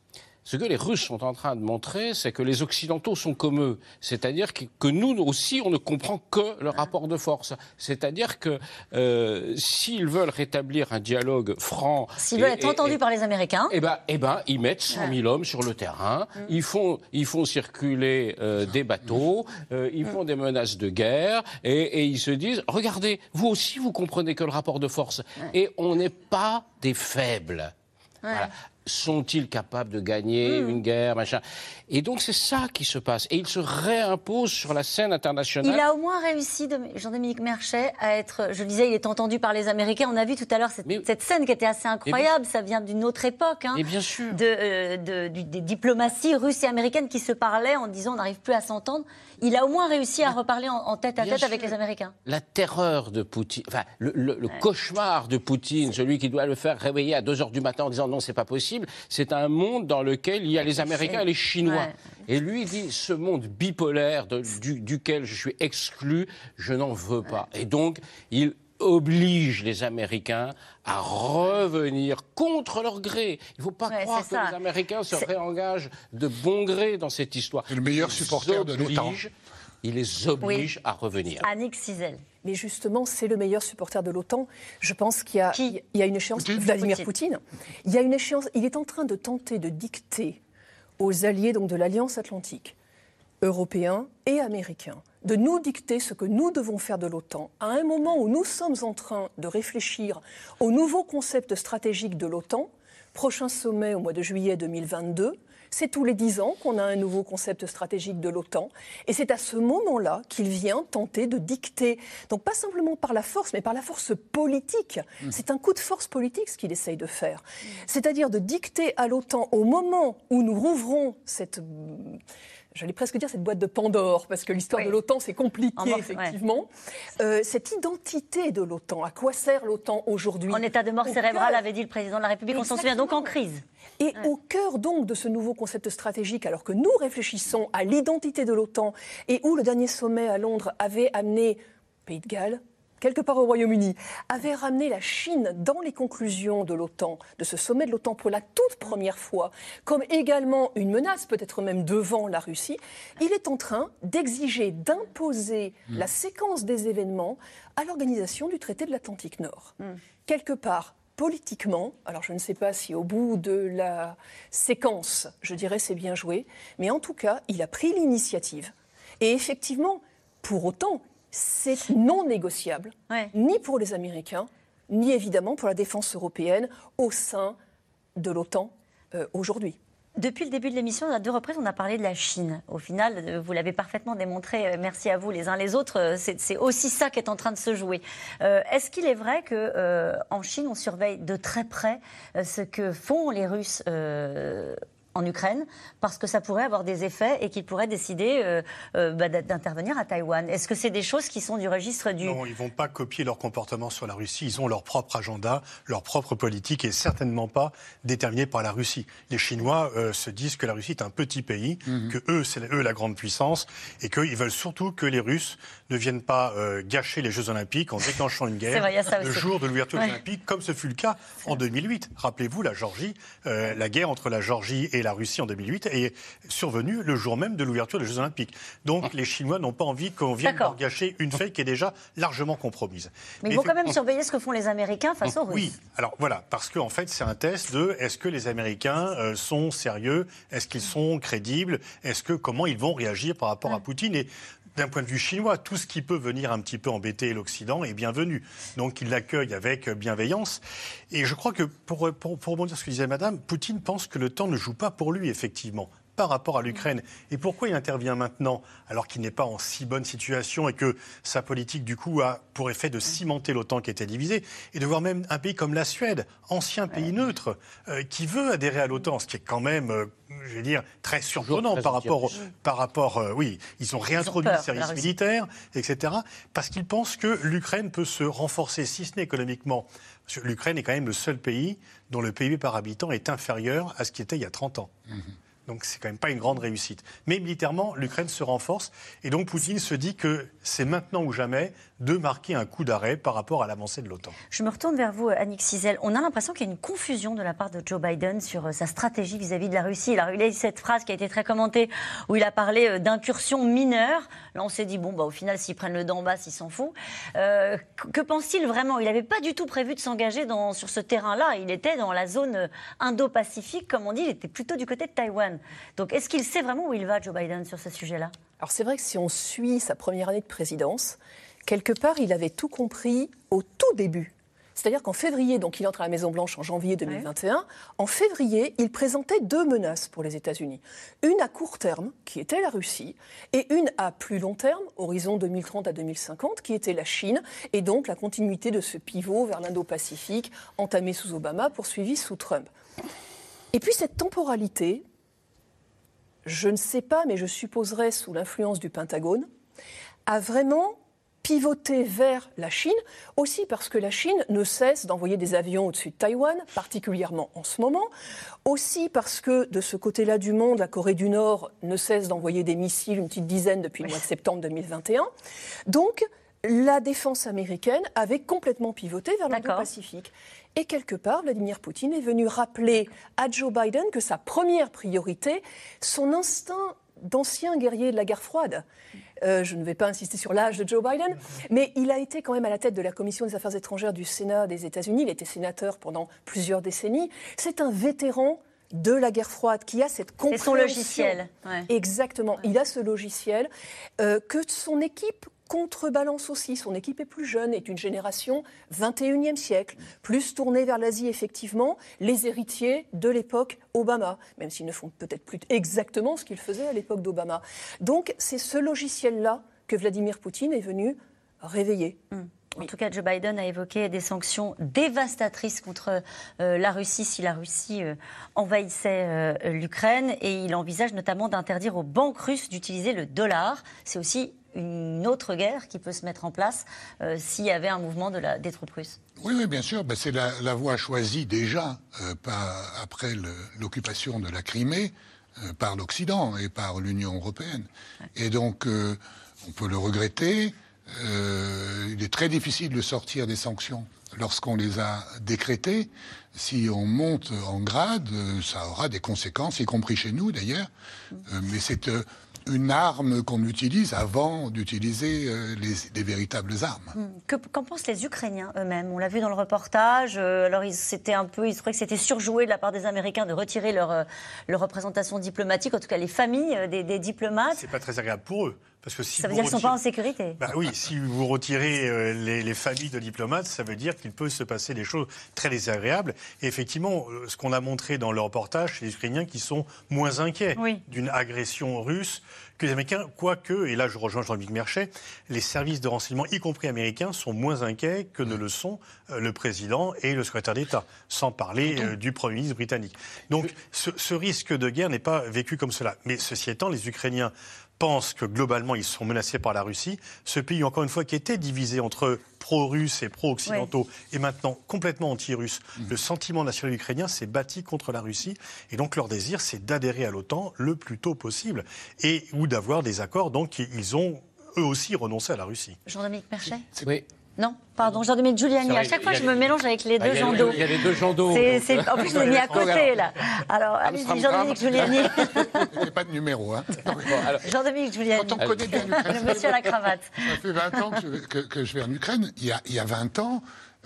[SPEAKER 3] Ce que les Russes sont en train de montrer, c'est que les Occidentaux sont comme eux. C'est-à-dire que, nous aussi, on ne comprend que le rapport de force. C'est-à-dire que euh, s'ils veulent rétablir un dialogue franc...
[SPEAKER 1] S'ils veulent être entendus par les Américains...
[SPEAKER 3] Eh bien, eh ben, ils mettent 100 000 hommes sur le terrain, mm. ils, font, ils font circuler euh, des bateaux, euh, ils font des menaces de guerre, et, ils se disent, regardez, vous aussi, vous comprenez que le rapport de force. Et on n'est pas des faibles. Voilà sont-ils capables de gagner hmm. une guerre, machin? Et donc c'est ça qui se passe. Et il se réimpose sur la scène internationale.
[SPEAKER 1] Il a au moins réussi, Jean-Dominique Merchet, à être, je le disais, il est entendu par les Américains. On a vu tout à l'heure cette, scène qui était assez incroyable. Ça vient d'une autre époque. Hein,
[SPEAKER 3] et bien sûr.
[SPEAKER 1] De, euh, des diplomaties russes et américaines qui se parlaient en disant on n'arrive plus à s'entendre. Il a au moins réussi à reparler en, tête à tête avec les Américains.
[SPEAKER 3] La terreur de Poutine, enfin le, cauchemar de Poutine, celui qui doit le faire réveiller à 2 heures du matin en disant non, c'est pas possible c'est un monde dans lequel il y a les Américains et les Chinois. Et lui dit, ce monde bipolaire duquel je suis exclu, je n'en veux pas. Et donc, il oblige les Américains à revenir contre leur gré. Il ne faut pas croire que les Américains se réengagent de bon gré dans cette histoire.
[SPEAKER 5] C'est le meilleur supporter de l'OTAN.
[SPEAKER 3] Il les oblige à revenir.
[SPEAKER 1] Annick Cizel.
[SPEAKER 4] Mais justement, c'est le meilleur supporter de l'OTAN. Je pense qu'il y, a une échéance. Vladimir Poutine. Il y a une échéance. Il est en train de tenter de dicter aux alliés donc de l'Alliance Atlantique, européens et américains, de nous dicter ce que nous devons faire de l'OTAN à un moment où nous sommes en train de réfléchir au nouveau concept stratégique de l'OTAN. Prochain sommet au mois de juillet 2022 c'est tous les dix ans qu'on a un nouveau concept stratégique de l'OTAN. Et c'est à ce moment-là qu'il vient tenter de dicter, donc pas simplement par la force, mais par la force politique. Mmh. C'est un coup de force politique ce qu'il essaye de faire. C'est-à-dire de dicter à l'OTAN au moment où nous rouvrons cette j'allais presque dire cette boîte de Pandore, parce que l'histoire de l'OTAN, c'est compliqué, effectivement. Euh, cette identité de l'OTAN, à quoi sert l'OTAN aujourd'hui
[SPEAKER 1] En état de mort cérébrale, avait dit le président de la République, on s'en souvient donc en crise.
[SPEAKER 4] Et au cœur donc de ce nouveau concept stratégique, alors que nous réfléchissons à l'identité de l'OTAN, et où le dernier sommet à Londres avait amené Pays de Galles, quelque part au Royaume-Uni, avait ramené la Chine dans les conclusions de l'OTAN, de ce sommet de l'OTAN pour la toute première fois, comme également une menace, peut-être même devant la Russie, il est en train d'exiger, d'imposer hmm. la séquence des événements à l'organisation du traité de l'Atlantique Nord. Hmm. Quelque part, politiquement, alors je ne sais pas si au bout de la séquence, je dirais c'est bien joué, mais en tout cas, il a pris l'initiative. Et effectivement, pour autant, c'est non négociable, ni pour les Américains, ni évidemment pour la défense européenne au sein de l'OTAN euh, aujourd'hui.
[SPEAKER 1] Depuis le début de l'émission, à deux reprises, on a parlé de la Chine. Au final, euh, vous l'avez parfaitement démontré, euh, merci à vous les uns les autres, c'est aussi ça qui est en train de se jouer. Est-ce qu'il est vrai qu'en Chine, on surveille de très près ce que font les Russes en Ukraine parce que ça pourrait avoir des effets et qu'ils pourraient décider euh, euh, bah, d'intervenir à Taïwan. Est-ce que c'est des choses qui sont du registre du...
[SPEAKER 2] Non, ils ne vont pas copier leur comportement sur la Russie. Ils ont leur propre agenda, leur propre politique et certainement pas déterminé par la Russie. Les Chinois euh, se disent que la Russie est un petit pays, mhm. que eux, c'est eux la grande puissance et qu'ils veulent surtout que les Russes ne viennent pas gâcher les Jeux Olympiques en déclenchant une guerre le jour de l'ouverture des Olympiques, comme ce fut le cas en 2008. Rappelez-vous, la Géorgie, la guerre entre la Géorgie et la Russie en 2008 est survenue le jour même de l'ouverture des Jeux Olympiques. Donc ah. les Chinois n'ont pas envie qu'on vienne leur gâcher une feuille qui est déjà largement compromise.
[SPEAKER 1] Mais ils vont quand même surveiller ce que font les Américains face aux Russes.
[SPEAKER 2] Oui, alors voilà, parce qu'en en fait c'est un test de est-ce que les Américains euh, sont sérieux, est-ce qu'ils sont crédibles, est-ce que comment ils vont réagir par rapport à Poutine? Et d'un point de vue chinois, tout ce qui peut venir un petit peu embêter l'Occident est bienvenu. Donc il l'accueille avec bienveillance. Et je crois que, pour, pour, pour rebondir sur ce que disait Madame, Poutine pense que le temps ne joue pas pour lui, effectivement par rapport à l'Ukraine. Et pourquoi il intervient maintenant alors qu'il n'est pas en si bonne situation et que sa politique, du coup, a pour effet de cimenter l'OTAN qui était divisée et de voir même un pays comme la Suède, ancien pays neutre, euh, qui veut adhérer à l'OTAN, ce qui est quand même, euh, je vais dire, très surprenant par rapport, par rapport, euh, oui, ils ont réintroduit le service militaire, etc., parce qu'ils pensent que l'Ukraine peut se renforcer, si ce n'est économiquement. L'Ukraine est quand même le seul pays dont le PIB par habitant est inférieur à ce qui était il y a 30 ans. Mmh. Donc c'est quand même pas une grande réussite. Mais militairement, l'Ukraine se renforce et donc Poutine se dit que c'est maintenant ou jamais de marquer un coup d'arrêt par rapport à l'avancée de l'OTAN.
[SPEAKER 1] Je me retourne vers vous, Annick Cizel. On a l'impression qu'il y a une confusion de la part de Joe Biden sur euh, sa stratégie vis-à-vis de la Russie. il a eu cette phrase qui a été très commentée où il a parlé euh, d'incursion mineure. Là, on s'est dit, bon, bah, au final, s'ils prennent le Donbass, ils s'en foutent. Euh, que pense-t-il vraiment? Il n'avait pas du tout prévu de s'engager sur ce terrain-là. Il était dans la zone indo-pacifique, comme on dit. Il était plutôt du côté de Taïwan. Donc, est-ce qu'il sait vraiment où il va, Joe Biden, sur ce sujet-là?
[SPEAKER 4] Alors, c'est vrai que si on suit sa première année de présidence, quelque part, il avait tout compris au tout début. C'est-à-dire qu'en février, donc il entre à la Maison-Blanche en janvier 2021, en février, il présentait deux menaces pour les États-Unis. Une à court terme, qui était la Russie, et une à plus long terme, horizon 2030 à 2050, qui était la Chine, et donc la continuité de ce pivot vers l'Indo-Pacifique, entamé sous Obama, poursuivi sous Trump. Et puis cette temporalité, je ne sais pas, mais je supposerais sous l'influence du Pentagone, a vraiment pivoté vers la Chine, aussi parce que la Chine ne cesse d'envoyer des avions au-dessus de Taïwan, particulièrement en ce moment, aussi parce que de ce côté-là du monde, la Corée du Nord ne cesse d'envoyer des missiles, une petite dizaine depuis le mois de septembre 2021. Donc, la défense américaine avait complètement pivoté vers l'Indo-Pacifique. Et quelque part, Vladimir Poutine est venu rappeler à Joe Biden que sa première priorité, son instinct d'ancien guerrier de la guerre froide. Euh, je ne vais pas insister sur l'âge de Joe Biden, mais il a été quand même à la tête de la Commission des Affaires étrangères du Sénat des États-Unis. Il était sénateur pendant plusieurs décennies. C'est un vétéran de la guerre froide qui a cette compréhension.
[SPEAKER 1] C'est son logiciel.
[SPEAKER 4] Exactement. Il a ce logiciel euh, que son équipe contrebalance aussi. Son équipe est plus jeune, est une génération 21e siècle, plus tournée vers l'Asie, effectivement, les héritiers de l'époque Obama, même s'ils ne font peut-être plus exactement ce qu'ils faisaient à l'époque d'Obama. Donc, c'est ce logiciel-là que Vladimir Poutine est venu réveiller.
[SPEAKER 1] Hmm. En tout cas, Joe Biden a évoqué des sanctions dévastatrices contre euh, la Russie si la Russie euh, envahissait euh, l'Ukraine. Et il envisage notamment d'interdire aux banques russes d'utiliser le dollar. C'est aussi une autre guerre qui peut se mettre en place s'il y avait un mouvement de la, des troupes russes
[SPEAKER 5] oui, oui, bien sûr. Ben, c'est la, voie choisie déjà après l'occupation de la Crimée par l'Occident et par l'Union européenne. Et donc, on peut le regretter. Il est très difficile de sortir des sanctions lorsqu'on les a décrétées. Si on monte en grade, ça aura des conséquences, y compris chez nous d'ailleurs. mais c'est une arme qu'on utilise avant d'utiliser euh, les, véritables armes.
[SPEAKER 1] Hmm. Qu'en pensent les Ukrainiens eux-mêmes? On l'a vu dans le reportage. Euh, alors, ils, un peu, ils trouvaient que c'était surjoué de la part des Américains de retirer leur, euh, leur représentation diplomatique, en tout cas les familles des, des diplomates.
[SPEAKER 2] C'est pas très agréable pour eux
[SPEAKER 1] Parce que si ça veut dire qu'ils ne sont pas en sécurité.
[SPEAKER 2] Bah oui, si vous retirez euh, les, familles de diplomates, ça veut dire qu'il peut se passer des choses très désagréables. Et effectivement, euh, ce qu'on a montré dans le reportage, c'est les Ukrainiens qui sont moins inquiets d'une agression russe que les Américains, quoique, et là je rejoins Jean-Luc Merchet, les services de renseignement, y compris américains, sont moins inquiets que ne le sont euh, le président et le secrétaire d'État, sans parler du Premier ministre britannique. Donc ce, ce risque de guerre n'est pas vécu comme cela. Mais ceci étant, les Ukrainiens pensent que globalement ils sont menacés par la Russie. Ce pays, encore une fois, qui était divisé entre pro-russes et pro-occidentaux, est maintenant complètement anti-russe. Mmh. Le sentiment national ukrainien s'est bâti contre la Russie. Et donc leur désir, c'est d'adhérer à l'OTAN le plus tôt possible. Et, ou d'avoir des accords. Donc ils ont eux aussi renoncé à la Russie.
[SPEAKER 1] Jean-Dominique Merchet? Oui. Non, pardon, Jean-Dominique Giuliani. À chaque fois, je me mélange avec les deux gens d'eau.
[SPEAKER 3] Il y a les deux gens d'eau. En
[SPEAKER 1] plus, je l'ai mis à côté, là. Alors, allez-y, Jean-Dominique Giuliani.
[SPEAKER 5] Il n'y a pas de numéro, hein.
[SPEAKER 1] Jean-Dominique Giuliani.
[SPEAKER 5] Quand on connaît bien l'Ukraine.
[SPEAKER 1] Le monsieur à la cravate.
[SPEAKER 5] Ça fait 20 ans que, je vais en Ukraine. Il y a, il y a 20 ans,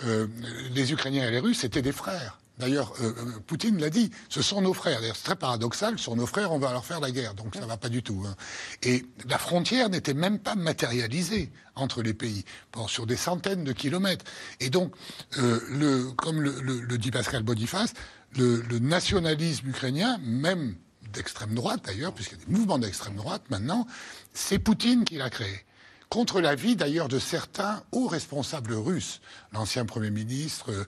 [SPEAKER 5] euh, les Ukrainiens et les Russes étaient des frères. D'ailleurs, euh, euh, Poutine l'a dit, ce sont nos frères. D'ailleurs, c'est très paradoxal, ce sont nos frères, on va leur faire la guerre, donc ça ne va pas du tout. Hein. Et la frontière n'était même pas matérialisée entre les pays, sur des centaines de kilomètres. Et donc, euh, le, comme le, dit Pascal Boniface, le, le nationalisme ukrainien, même d'extrême droite d'ailleurs, puisqu'il y a des mouvements d'extrême droite maintenant, c'est Poutine qui l'a créé contre l'avis d'ailleurs de certains hauts responsables russes. L'ancien Premier ministre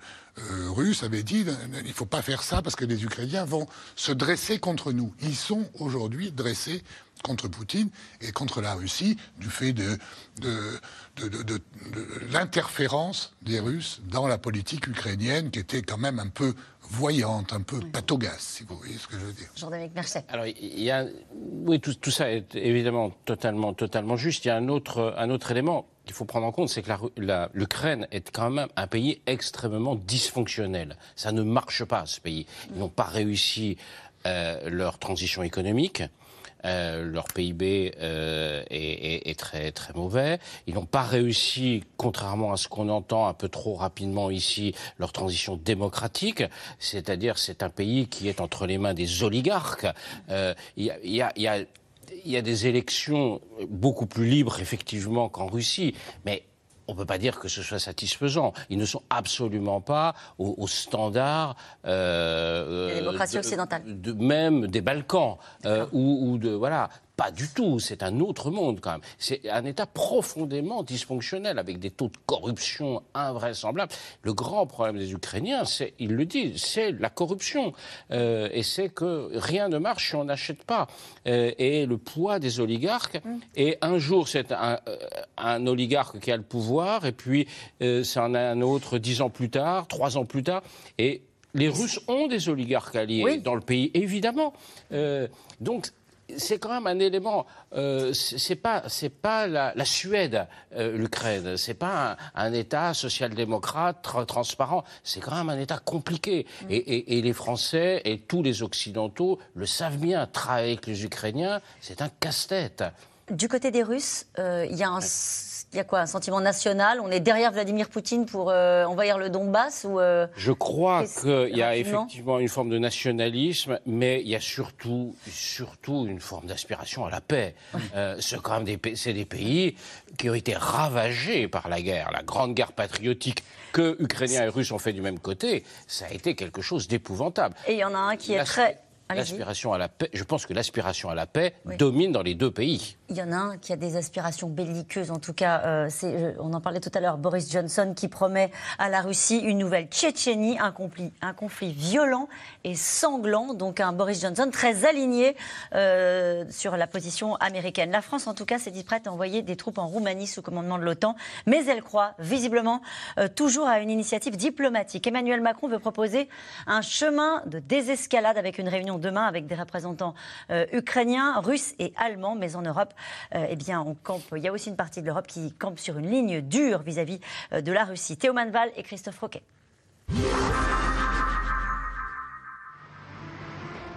[SPEAKER 5] euh, russe avait dit il ne faut pas faire ça parce que les Ukrainiens vont se dresser contre nous. Ils sont aujourd'hui dressés contre Poutine et contre la Russie du fait de, de l'interférence des Russes dans la politique ukrainienne qui était quand même un peu voyante, un peu pathogasse, si vous voyez ce que je veux dire.
[SPEAKER 1] Jean-Dominique Mercet.
[SPEAKER 3] Alors, il y a, oui, tout, tout, ça est évidemment totalement, totalement juste. Il y a un autre, un autre élément qu'il faut prendre en compte, c'est que l'Ukraine est quand même un pays extrêmement dysfonctionnel. Ça ne marche pas, ce pays. Ils n'ont pas réussi euh, leur transition économique. Euh, leur PIB euh, est, très très mauvais. Ils n'ont pas réussi, contrairement à ce qu'on entend un peu trop rapidement ici, leur transition démocratique. C'est-à-dire, c'est un pays qui est entre les mains des oligarques. Euh, il y a, il y a des élections beaucoup plus libres, effectivement, qu'en Russie, mais on ne peut pas dire que ce soit satisfaisant. Ils ne sont absolument pas au, standard
[SPEAKER 1] euh, démocratie occidentale,
[SPEAKER 3] de, même des Balkans euh, ou, ou, de voilà. Pas du tout, c'est un autre monde quand même. C'est un État profondément dysfonctionnel, avec des taux de corruption invraisemblables. Le grand problème des Ukrainiens, c'est, ils le disent, c'est la corruption. Euh, et c'est que rien ne marche si on n'achète pas. Euh, et le poids des oligarques. Mm. Et un jour, c'est un, euh, un, oligarque qui a le pouvoir, et puis euh, c'est un, un autre dix ans plus tard, trois ans plus tard. Et les Russes ont des oligarques alliés dans le pays, évidemment. Euh, donc c'est quand même un élément. Euh, c'est pas, c'est pas la, Suède, euh, l'Ukraine. C'est pas un, État social-démocrate transparent. C'est quand même un État compliqué. Mm. Et, les Français et tous les Occidentaux le savent bien. Travailler avec les Ukrainiens, c'est un casse-tête.
[SPEAKER 1] Du côté des Russes, euh, il y a un il y a quoi Un sentiment national? On est derrière Vladimir Poutine pour euh, envahir le Donbass ou euh,
[SPEAKER 3] Je crois qu'il y a effectivement une forme de nationalisme, mais il y a surtout, surtout une forme d'aspiration à la paix. Euh, c'est quand même des, c'est des pays qui ont été ravagés par la guerre, la grande guerre patriotique que Ukrainiens et Russes ont fait du même côté. Ça a été quelque chose d'épouvantable.
[SPEAKER 1] Et il y en a un qui est très
[SPEAKER 3] L'aspiration à la paix, je pense que l'aspiration à la paix domine dans les deux pays.
[SPEAKER 1] Il y en a un qui a des aspirations belliqueuses, en tout cas, euh, on en parlait tout à l'heure, Boris Johnson qui promet à la Russie une nouvelle Tchétchénie, un conflit, un conflit violent et sanglant, donc un Boris Johnson très aligné euh, sur la position américaine. La France, en tout cas, s'est dit prête à envoyer des troupes en Roumanie sous commandement de l'OTAN, mais elle croit visiblement euh, toujours à une initiative diplomatique. Emmanuel Macron veut proposer un chemin de désescalade avec une réunion demain avec des représentants euh, ukrainiens, russes et allemands. Mais en Europe, euh, eh bien, on campe. Il y a aussi une partie de l'Europe qui campe sur une ligne dure vis-à-vis euh, de la Russie. Théo Manval et Christophe Roquet.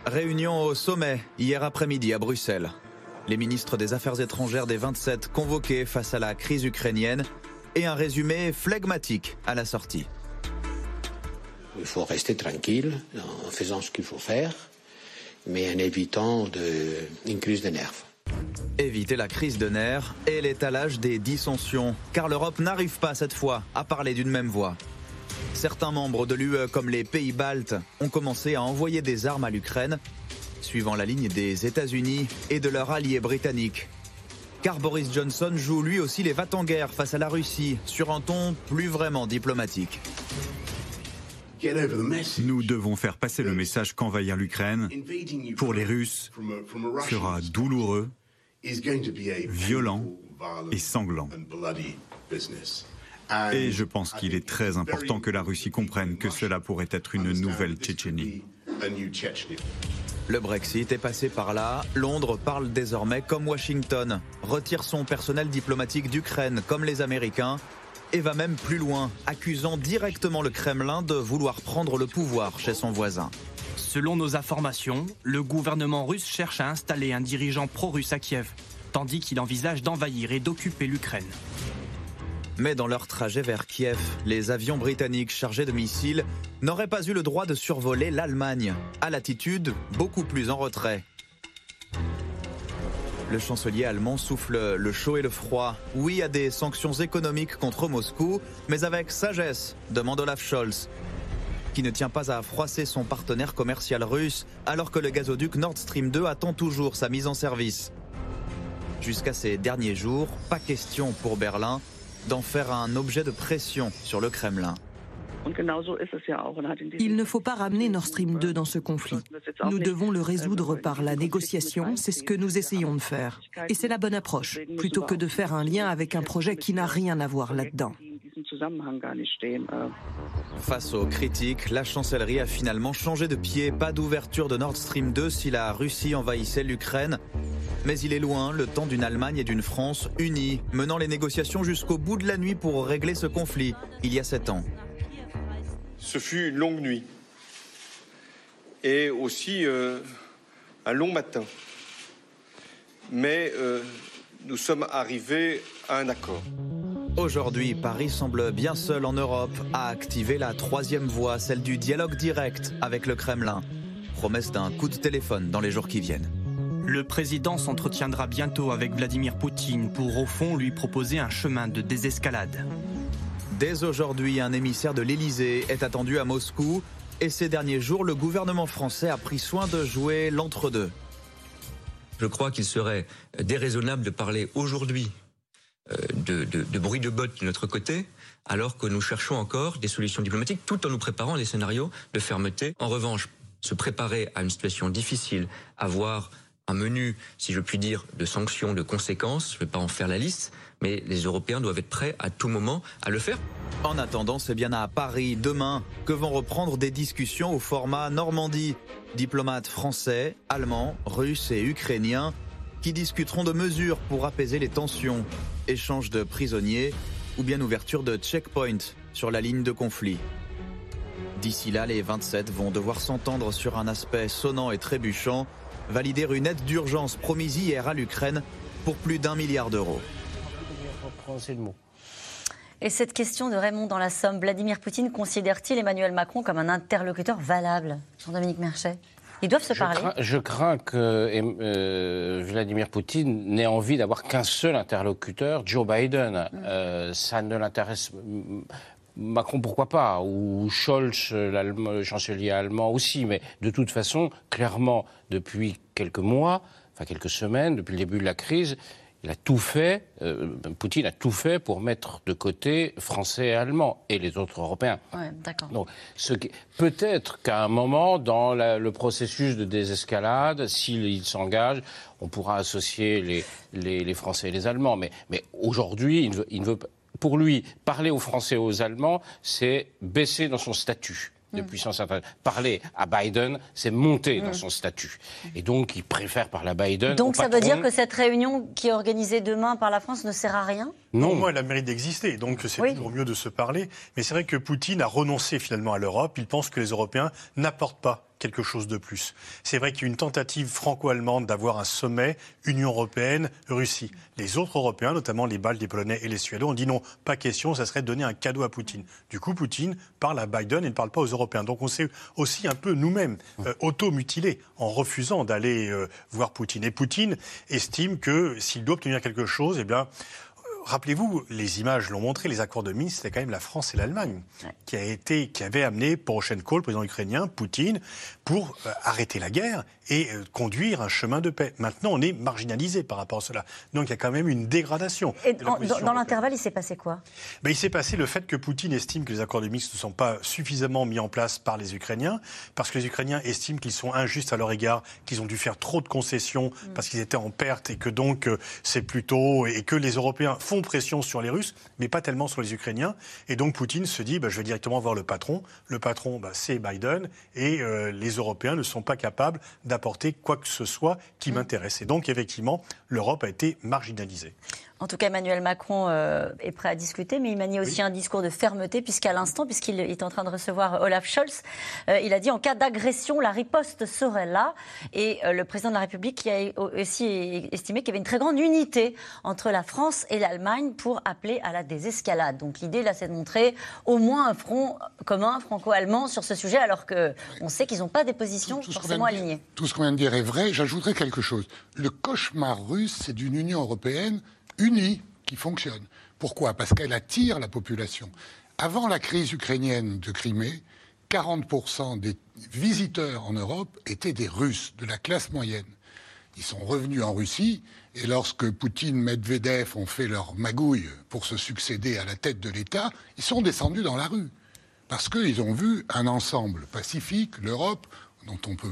[SPEAKER 7] Réunion au sommet hier après-midi à Bruxelles. Les ministres des Affaires étrangères des 27 convoqués face à la crise ukrainienne et un résumé flegmatique à la sortie.
[SPEAKER 9] Il faut rester tranquille en faisant ce qu'il faut faire mais en évitant une crise de nerfs.
[SPEAKER 7] Éviter la crise de nerfs et l'étalage des dissensions, car l'Europe n'arrive pas cette fois à parler d'une même voix. Certains membres de l'UE, comme les pays baltes, ont commencé à envoyer des armes à l'Ukraine, suivant la ligne des États-Unis et de leurs alliés britanniques. Car Boris Johnson joue lui aussi les va-t-en-guerre face à la Russie, sur un ton plus vraiment diplomatique.
[SPEAKER 8] Nous devons faire passer le message qu'envahir l'Ukraine, pour les Russes, sera douloureux, violent et sanglant. Et je pense qu'il est très important que la Russie comprenne que cela pourrait être une nouvelle Tchétchénie.
[SPEAKER 7] Le Brexit est passé par là. Londres parle désormais comme Washington, retire son personnel diplomatique d'Ukraine comme les Américains et va même plus loin, accusant directement le Kremlin de vouloir prendre le pouvoir chez son voisin.
[SPEAKER 6] Selon nos informations, le gouvernement russe cherche à installer un dirigeant pro-russe à Kiev, tandis qu'il envisage d'envahir et d'occuper l'Ukraine.
[SPEAKER 7] Mais dans leur trajet vers Kiev, les avions britanniques chargés de missiles n'auraient pas eu le droit de survoler l'Allemagne, à latitude beaucoup plus en retrait. Le chancelier allemand souffle le chaud et le froid. Oui à des sanctions économiques contre Moscou, mais avec sagesse, demande Olaf Scholz, qui ne tient pas à froisser son partenaire commercial russe, alors que le gazoduc Nord Stream 2 attend toujours sa mise en service. Jusqu'à ces derniers jours, pas question pour Berlin d'en faire un objet de pression sur le Kremlin.
[SPEAKER 10] Il ne faut pas ramener Nord Stream 2 dans ce conflit. Nous devons le résoudre par la négociation, c'est ce que nous essayons de faire. Et c'est la bonne approche, plutôt que de faire un lien avec un projet qui n'a rien à voir là-dedans.
[SPEAKER 7] Face aux critiques, la chancellerie a finalement changé de pied. Pas d'ouverture de Nord Stream 2 si la Russie envahissait l'Ukraine. Mais il est loin le temps d'une Allemagne et d'une France unies, menant les négociations jusqu'au bout de la nuit pour régler ce conflit, il y a sept ans.
[SPEAKER 11] Ce fut une longue nuit et aussi euh, un long matin. Mais euh, nous sommes arrivés à un accord.
[SPEAKER 7] Aujourd'hui, Paris semble bien seul en Europe à activer la troisième voie, celle du dialogue direct avec le Kremlin. Promesse d'un coup de téléphone dans les jours qui viennent.
[SPEAKER 6] Le président s'entretiendra bientôt avec Vladimir Poutine pour au fond lui proposer un chemin de désescalade.
[SPEAKER 7] Dès aujourd'hui, un émissaire de l'Elysée est attendu à Moscou et ces derniers jours, le gouvernement français a pris soin de jouer l'entre-deux.
[SPEAKER 12] Je crois qu'il serait déraisonnable de parler aujourd'hui euh, de, bruit de bottes de notre côté, alors que nous cherchons encore des solutions diplomatiques tout en nous préparant des scénarios de fermeté. En revanche, se préparer à une situation difficile, avoir un menu, si je puis dire, de sanctions, de conséquences, je ne vais pas en faire la liste, mais les Européens doivent être prêts à tout moment à le faire.
[SPEAKER 7] En attendant, c'est bien à Paris, demain, que vont reprendre des discussions au format Normandie. Diplomates français, allemands, russes et ukrainiens qui discuteront de mesures pour apaiser les tensions, échange de prisonniers ou bien ouverture de checkpoints sur la ligne de conflit. D'ici là, les 27 vont devoir s'entendre sur un aspect sonnant et trébuchant, valider une aide d'urgence promise hier à l'Ukraine pour plus d'un milliard d'euros.
[SPEAKER 1] Et cette question de Raymond dans la Somme, Vladimir Poutine considère-t-il Emmanuel Macron comme un interlocuteur valable Jean-Dominique Merchet? Ils doivent se parler.
[SPEAKER 3] je crains que euh, Vladimir Poutine n'ait envie d'avoir qu'un seul interlocuteur, Joe Biden. Mm. Euh, ça ne l'intéresse. Macron, pourquoi pas? Ou Scholz, le chancelier allemand aussi. Mais de toute façon, clairement, depuis quelques mois, enfin quelques semaines, depuis le début de la crise, il a tout fait, euh, Poutine a tout fait pour mettre de côté Français et Allemands et les autres Européens.
[SPEAKER 1] Ouais, d'accord.
[SPEAKER 3] Donc, ce peut-être qu'à un moment, dans le processus de désescalade, s'il s'engage, on pourra associer les, les, Français et les Allemands. Mais, mais aujourd'hui, il, il ne veut, pour lui, parler aux Français et aux Allemands, c'est baisser dans son statut de mm. puissance internationale. Parler à Biden, c'est monter dans mm. son statut. Et donc, il préfère parler à Biden.
[SPEAKER 1] Donc, ça veut dire que cette réunion qui est organisée demain par la France ne sert à rien?
[SPEAKER 2] Non, moi, elle a le mérite d'exister. Donc, c'est toujours mieux de se parler. Mais c'est vrai que Poutine a renoncé finalement à l'Europe. Il pense que les Européens n'apportent pas quelque chose de plus. C'est vrai qu'il y a une tentative franco-allemande d'avoir un sommet Union européenne-Russie. Les autres Européens, notamment les Baltes, les Polonais et les Suédois, ont dit non, pas question, ça serait de donner un cadeau à Poutine. Du coup, Poutine parle à Biden et ne parle pas aux Européens. Donc on s'est aussi un peu nous-mêmes euh, auto-mutilés en refusant d'aller euh, voir Poutine. Et Poutine estime que s'il doit obtenir quelque chose, eh bien, rappelez-vous, les images l'ont montré, les accords de Minsk, c'était quand même la France et l'Allemagne qui, a été, qui avaient amené Poroshenko, le président ukrainien, Poutine, pour euh, arrêter la guerre et euh, conduire un chemin de paix. Maintenant, on est marginalisé par rapport à cela. Donc il y a quand même une dégradation.
[SPEAKER 1] Et dans, l'intervalle, il s'est passé quoi?
[SPEAKER 2] Ben, Il s'est passé le fait que Poutine estime que les accords de Minsk ne sont pas suffisamment mis en place par les Ukrainiens, parce que les Ukrainiens estiment qu'ils sont injustes à leur égard, qu'ils ont dû faire trop de concessions mm. parce qu'ils étaient en perte et que donc euh, c'est plutôt. et que les Européens font pression sur les Russes, mais pas tellement sur les Ukrainiens. Et donc Poutine se dit ben, je vais directement voir le patron. Le patron, ben, c'est Biden, et euh, les Européens ne sont pas capables d'apporter quoi que ce soit qui mm. m'intéresse. Et donc, effectivement, l'Europe a été marginalisée.
[SPEAKER 1] En tout cas, Emmanuel Macron euh, est prêt à discuter, mais il manie aussi un discours de fermeté, puisqu'à l'instant, puisqu'il est en train de recevoir Olaf Scholz, euh, il a dit en cas d'agression, la riposte serait là. Et euh, le président de la République qui a aussi estimé qu'il y avait une très grande unité entre la France et l'Allemagne pour appeler à la désescalade. Donc l'idée, là, c'est de montrer au moins un front commun franco-allemand sur ce sujet, alors qu'on sait qu'ils n'ont pas des positions forcément alignées.
[SPEAKER 5] tout ce qu'on vient de dire est vrai. J'ajouterai quelque chose. Le cauchemar russe, c'est d'une Union européenne unie qui fonctionne. Pourquoi? Parce qu'elle attire la population. Avant la crise ukrainienne de Crimée, 40% des visiteurs en Europe étaient des Russes, de la classe moyenne. Ils sont revenus en Russie, et lorsque Poutine, Medvedev ont fait leur magouille pour se succéder à la tête de l'État, ils sont descendus dans la rue. Parce qu'ils ont vu un ensemble pacifique, l'Europe, dont on peut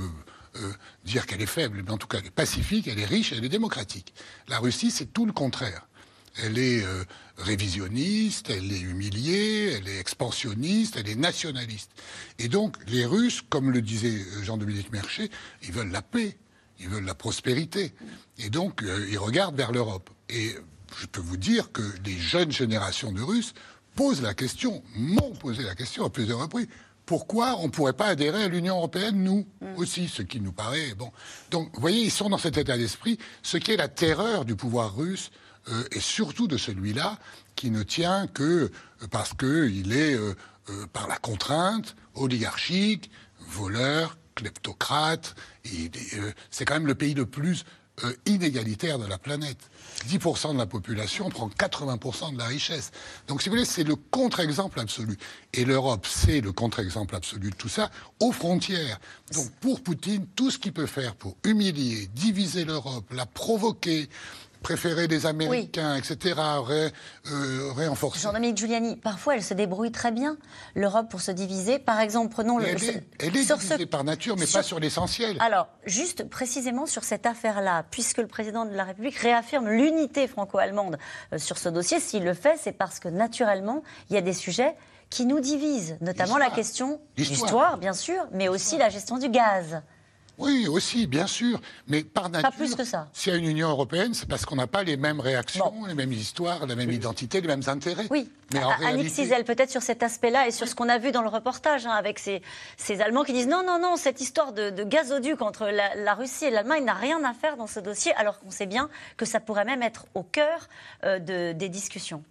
[SPEAKER 5] euh, dire qu'elle est faible, mais en tout cas elle est pacifique, elle est riche, elle est démocratique. La Russie, c'est tout le contraire. Elle est euh, révisionniste, elle est humiliée, elle est expansionniste, elle est nationaliste. Et donc les Russes, comme le disait euh, Jean-Dominique Merchet, ils veulent la paix, ils veulent la prospérité. Et donc ils regardent vers l'Europe. Et je peux vous dire que les jeunes générations de Russes posent la question, m'ont posé la question à plusieurs reprises pourquoi on ne pourrait pas adhérer à l'Union européenne, nous aussi, ce qui nous paraît bon. Donc, vous voyez, ils sont dans cet état d'esprit. Ce qui est la terreur du pouvoir russe, euh, et surtout de celui-là, qui ne tient que euh, parce qu'il est, euh, par la contrainte, oligarchique, voleur, kleptocrate. c'est quand même le pays le plus inégalitaire de la planète. 10% de la population prend 80% de la richesse. Donc, si vous voulez, c'est le contre-exemple absolu. Et l'Europe, c'est le contre-exemple absolu de tout ça, aux frontières. Donc, pour Poutine, tout ce qu'il peut faire pour humilier, diviser l'Europe, la provoquer, préférer les Américains, etc., ré, euh.
[SPEAKER 1] Jean-Dominique Giuliani, parfois elle se débrouille très bien, l'Europe, pour se diviser. Par exemple, prenons le.
[SPEAKER 5] Elle est, elle est divisée par nature, mais pas sur l'essentiel.
[SPEAKER 1] Alors, juste précisément sur cette affaire-là, puisque le président de la République réaffirme l'unité franco-allemande euh, sur ce dossier, s'il le fait, c'est parce que naturellement, il y a des sujets qui nous divisent, notamment la question d'histoire, bien sûr, mais aussi la gestion du gaz.
[SPEAKER 5] Oui, aussi, bien sûr. Mais par nature,
[SPEAKER 1] pas plus que ça.
[SPEAKER 5] s'il y a une Union européenne, c'est parce qu'on n'a pas les mêmes réactions, les mêmes histoires, la même identité, les mêmes intérêts.
[SPEAKER 1] Oui. Mais en Annick Cizel, peut-être sur cet aspect-là et sur ce qu'on a vu dans le reportage, hein, avec ces, ces, Allemands qui disent non, non, non, cette histoire de, gazoduc entre la, Russie et l'Allemagne n'a rien à faire dans ce dossier, alors qu'on sait bien que ça pourrait même être au cœur euh, de, des discussions.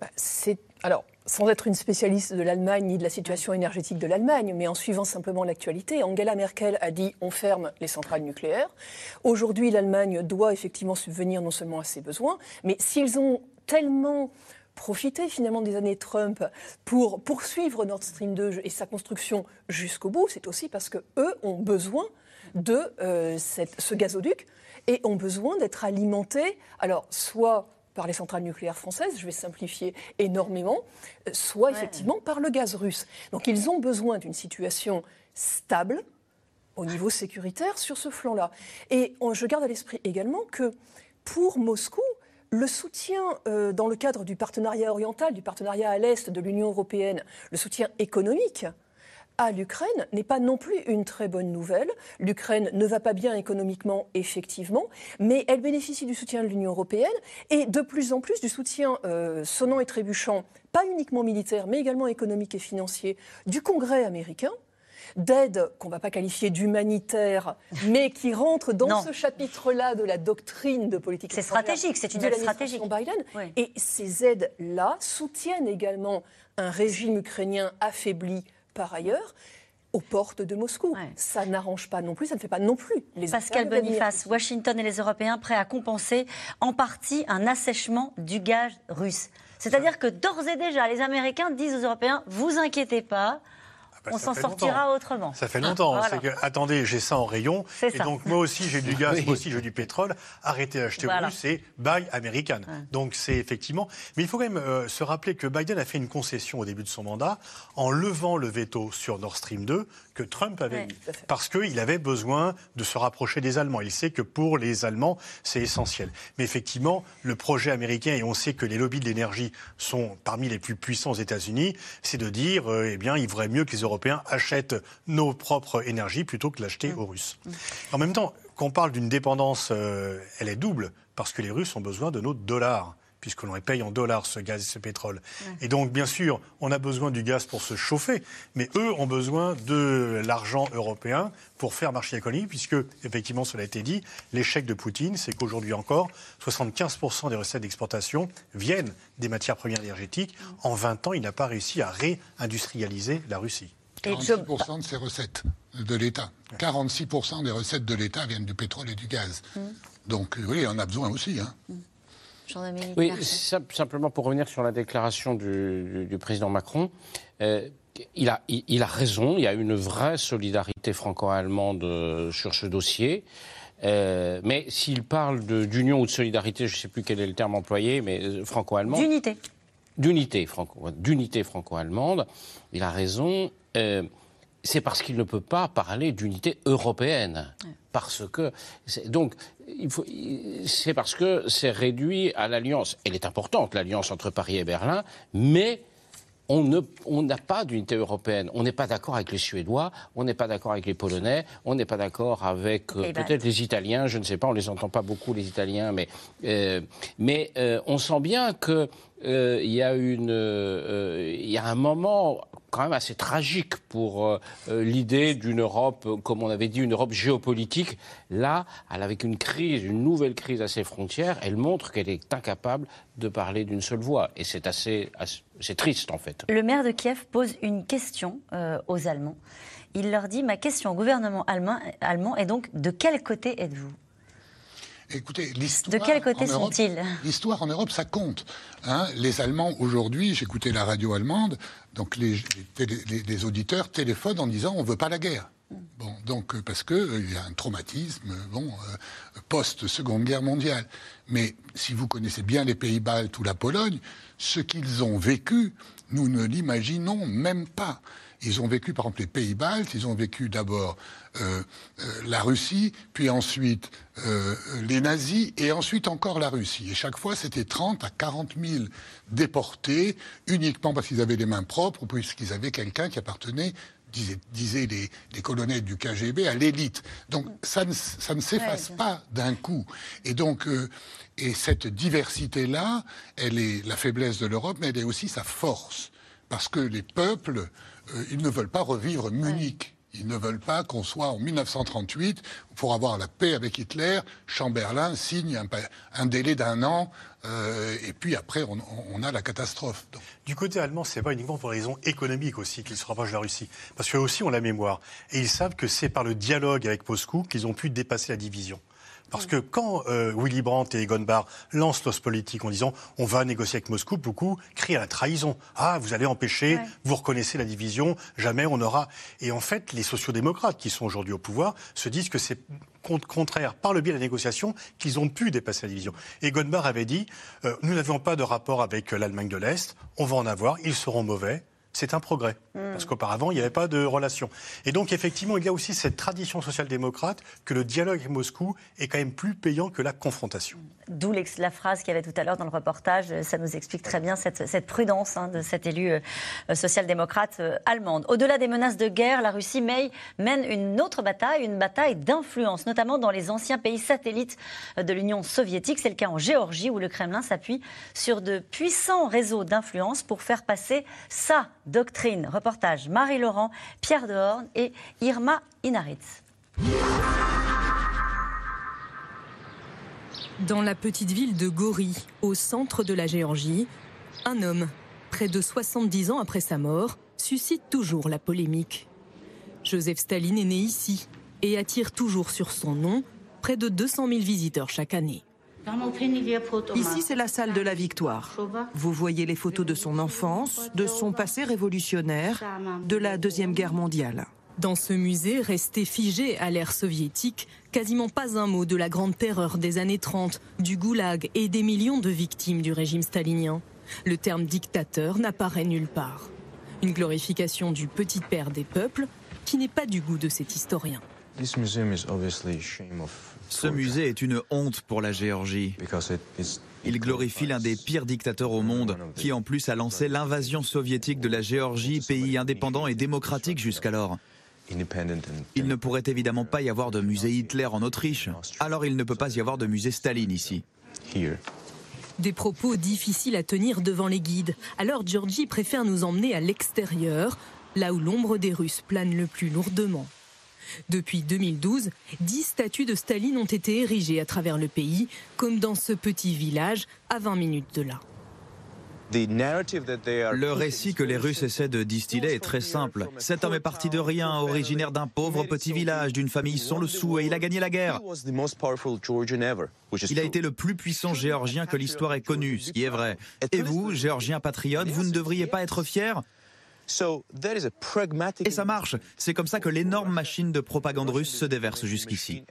[SPEAKER 4] Bah, c'est alors sans être une spécialiste de l'Allemagne ni de la situation énergétique de l'Allemagne, mais en suivant simplement l'actualité, Angela Merkel a dit on ferme les centrales nucléaires. Aujourd'hui, l'Allemagne doit effectivement subvenir non seulement à ses besoins, mais s'ils ont tellement profité finalement des années Trump pour poursuivre Nord Stream 2 et sa construction jusqu'au bout, c'est aussi parce que eux ont besoin de euh, ce gazoduc et ont besoin d'être alimentés, alors soit par les centrales nucléaires françaises, je vais simplifier énormément, euh, soit effectivement par le gaz russe. Donc ils ont besoin d'une situation stable au niveau sécuritaire sur ce flanc-là. Et je garde à l'esprit également que pour Moscou, le soutien euh, dans le cadre du partenariat oriental, du partenariat à l'Est de l'Union européenne, le soutien économique, à l'Ukraine n'est pas non plus une très bonne nouvelle. L'Ukraine ne va pas bien économiquement, effectivement, mais elle bénéficie du soutien de l'Union européenne et de plus en plus du soutien euh, sonnant et trébuchant, pas uniquement militaire, mais également économique et financier, du Congrès américain. d'aide qu'on ne va pas qualifier d'humanitaire, mais qui rentre dans ce chapitre-là de la doctrine de politique
[SPEAKER 1] C'est stratégique, c'est une aide stratégique.
[SPEAKER 4] Biden. Et ces aides-là soutiennent également un régime ukrainien affaibli par ailleurs aux portes de Moscou. Ça n'arrange pas non plus, ça ne fait pas non plus
[SPEAKER 1] les Pascal Boniface, Washington et les Européens prêts à compenser en partie un assèchement du gaz russe. C'est-à-dire que d'ores et déjà, les Américains disent aux Européens, vous inquiétez pas, bah, on s'en sortira autrement.
[SPEAKER 2] Ça fait longtemps. Que, attendez, j'ai ça en rayon. Et donc, moi aussi, j'ai du gaz, moi aussi, j'ai du pétrole. Arrêtez d'acheter voilà. russe, c'est buy American. Donc, c'est effectivement. Mais il faut quand même euh, se rappeler que Biden a fait une concession au début de son mandat en levant le veto sur Nord Stream 2 que Trump avait. Parce qu'il avait besoin de se rapprocher des Allemands. Il sait que pour les Allemands, c'est essentiel. Mais effectivement, le projet américain, et on sait que les lobbies de l'énergie sont parmi les plus puissants aux États-Unis, c'est de dire, euh, eh bien, il vaudrait mieux que les Européens achètent nos propres énergies plutôt que l'acheter mmh. aux Russes. Mmh. En même temps, quand on parle d'une dépendance, euh, elle est double, parce que les Russes ont besoin de nos dollars puisque l'on paye en dollars ce gaz et ce pétrole. Et donc, bien sûr, on a besoin du gaz pour se chauffer, mais eux ont besoin de l'argent européen pour faire marcher l'économie, puisque, effectivement, cela a été dit, l'échec de Poutine, c'est qu'aujourd'hui encore, 75% des recettes d'exportation viennent des matières premières énergétiques. En 20 ans, il n'a pas réussi à réindustrialiser la Russie.
[SPEAKER 5] 46% de ces recettes de l'État. 46% des recettes de l'État viennent du pétrole et du gaz. Mmh. Donc, oui, on a besoin aussi. Hein.
[SPEAKER 3] Oui, simplement pour revenir sur la déclaration du, président Macron. Euh, il, a, il, a raison, il y a une vraie solidarité franco-allemande euh, sur ce dossier. Euh, mais s'il parle d'union ou de solidarité, je ne sais plus quel est le terme employé, mais franco-allemande.
[SPEAKER 1] D'unité.
[SPEAKER 3] D'unité franco, franco-allemande, il a raison c'est parce qu'il ne peut pas parler d'unité européenne. Parce que donc c'est parce que c'est réduit à l'alliance. Elle est importante l'alliance entre Paris et Berlin, mais on n'a pas d'unité européenne. On n'est pas d'accord avec les Suédois, on n'est pas d'accord avec les Polonais, on n'est pas d'accord avec euh, peut-être les Italiens. Je ne sais pas, on les entend pas beaucoup les Italiens, mais euh, mais euh, on sent bien que il y a une il y a un moment quand même assez tragique pour euh, euh, l'idée d'une Europe, comme on avait dit, une Europe géopolitique. Là, avec une crise, une nouvelle crise à ses frontières, elle montre qu'elle est incapable de parler d'une seule voix. Et c'est assez, c'est triste, en fait.
[SPEAKER 1] Le maire de Kiev pose une question euh, aux Allemands. Il leur dit Ma question au gouvernement allemand, allemand est donc de quel côté êtes-vous?
[SPEAKER 5] Écoutez, l'histoire.
[SPEAKER 1] De quel côté sont-ils
[SPEAKER 5] L'histoire en Europe, ça compte. Hein. les Allemands, aujourd'hui, j'écoutais la radio allemande, donc les, les, auditeurs téléphonent en disant on ne veut pas la guerre. Bon, donc euh, parce qu'il euh, y a un traumatisme, bon, euh, post-seconde guerre mondiale. Mais si vous connaissez bien les pays baltes ou la Pologne, ce qu'ils ont vécu, nous ne l'imaginons même pas. Ils ont vécu, par exemple, les pays baltes, ils ont vécu d'abord euh, euh, la Russie, puis ensuite euh, les nazis, et ensuite encore la Russie. Et chaque fois, c'était 30 à 40 000 déportés, uniquement parce qu'ils avaient les mains propres, ou puisqu'ils avaient quelqu'un qui appartenait disaient, les, colonels du KGB, à l'élite. Donc ça ne, ça ne s'efface pas d'un coup. Et donc, et cette diversité-là, elle est la faiblesse de l'Europe, mais elle est aussi sa force. Parce que les peuples euh, ils ne veulent pas revivre Munich. Ils ne veulent pas qu'on soit en 1938 pour avoir la paix avec Hitler. Chamberlain signe un, délai d'un an euh, et puis après on, a la catastrophe.
[SPEAKER 2] Du côté allemand, c'est pas uniquement pour raisons économiques aussi qu'ils se rapprochent de la Russie, parce qu'eux aussi ont la mémoire et ils savent que c'est par le dialogue avec Moscou qu'ils ont pu dépasser la division. Parce que quand euh, Willy Brandt et Egon lancent l'os-politique en disant on va négocier avec Moscou, beaucoup crient à la trahison. Ah, vous allez empêcher, vous reconnaissez la division, jamais on aura. Et en fait, les sociodémocrates qui sont aujourd'hui au pouvoir se disent que c'est contraire, par le biais de la négociation, qu'ils ont pu dépasser la division. Egon Bahr avait dit euh, nous n'avions pas de rapport avec l'Allemagne de l'Est, on va en avoir, ils seront mauvais c'est un progrès. Hmm. Parce qu'auparavant, il n'y avait pas de relation. Et donc, effectivement, il y a aussi cette tradition social-démocrate que le dialogue avec Moscou est quand même plus payant que la confrontation.
[SPEAKER 1] D'où la phrase qu'il y avait tout à l'heure dans le reportage. Ça nous explique très bien cette, prudence hein, de cette élue euh, social-démocrate euh, allemande. Au-delà des menaces de guerre, la Russie mène une autre bataille, une bataille d'influence, notamment dans les anciens pays satellites de l'Union soviétique. C'est le cas en Géorgie, où le Kremlin s'appuie sur de puissants réseaux d'influence pour faire passer sa Doctrine, reportage Marie-Laurent, Pierre Dehorn et Irma Inaritz.
[SPEAKER 13] Dans la petite ville de Gori, au centre de la Géorgie, un homme, près de 70 ans après sa mort, suscite toujours la polémique. Joseph Staline est né ici et attire toujours sur son nom près de 200 000 visiteurs chaque année.
[SPEAKER 10] Ici, c'est la salle de la victoire. Vous voyez les photos de son enfance, de son passé révolutionnaire, de la Deuxième Guerre mondiale.
[SPEAKER 13] Dans ce musée, resté figé à l'ère soviétique, quasiment pas un mot de la grande terreur des années 30, du goulag et des millions de victimes du régime stalinien. Le terme dictateur n'apparaît nulle part. Une glorification du petit père des peuples qui n'est pas du goût de cet historien.
[SPEAKER 7] Ce musée est une honte pour la Géorgie. Il glorifie l'un des pires dictateurs au monde, qui en plus a lancé l'invasion soviétique de la Géorgie, pays indépendant et démocratique jusqu'alors. Il ne pourrait évidemment pas y avoir de musée Hitler en Autriche, alors il ne peut pas y avoir de musée Staline ici.
[SPEAKER 13] Des propos difficiles à tenir devant les guides. Alors Georgie préfère nous emmener à l'extérieur, là où l'ombre des Russes plane le plus lourdement. Depuis 2012, dix statues de Staline ont été érigées à travers le pays, comme dans ce petit village à 20 minutes de là.
[SPEAKER 7] Le récit que les Russes essaient de distiller est très simple. Cet homme est parti de rien, originaire d'un pauvre petit village, d'une famille sans le sou, et il a gagné la guerre. Il a été le plus puissant géorgien que l'histoire ait connu, ce qui est vrai. Et vous, géorgien patriote, vous ne devriez pas être fier? Et ça marche. C'est comme ça que l'énorme machine de propagande russe se déverse jusqu'ici.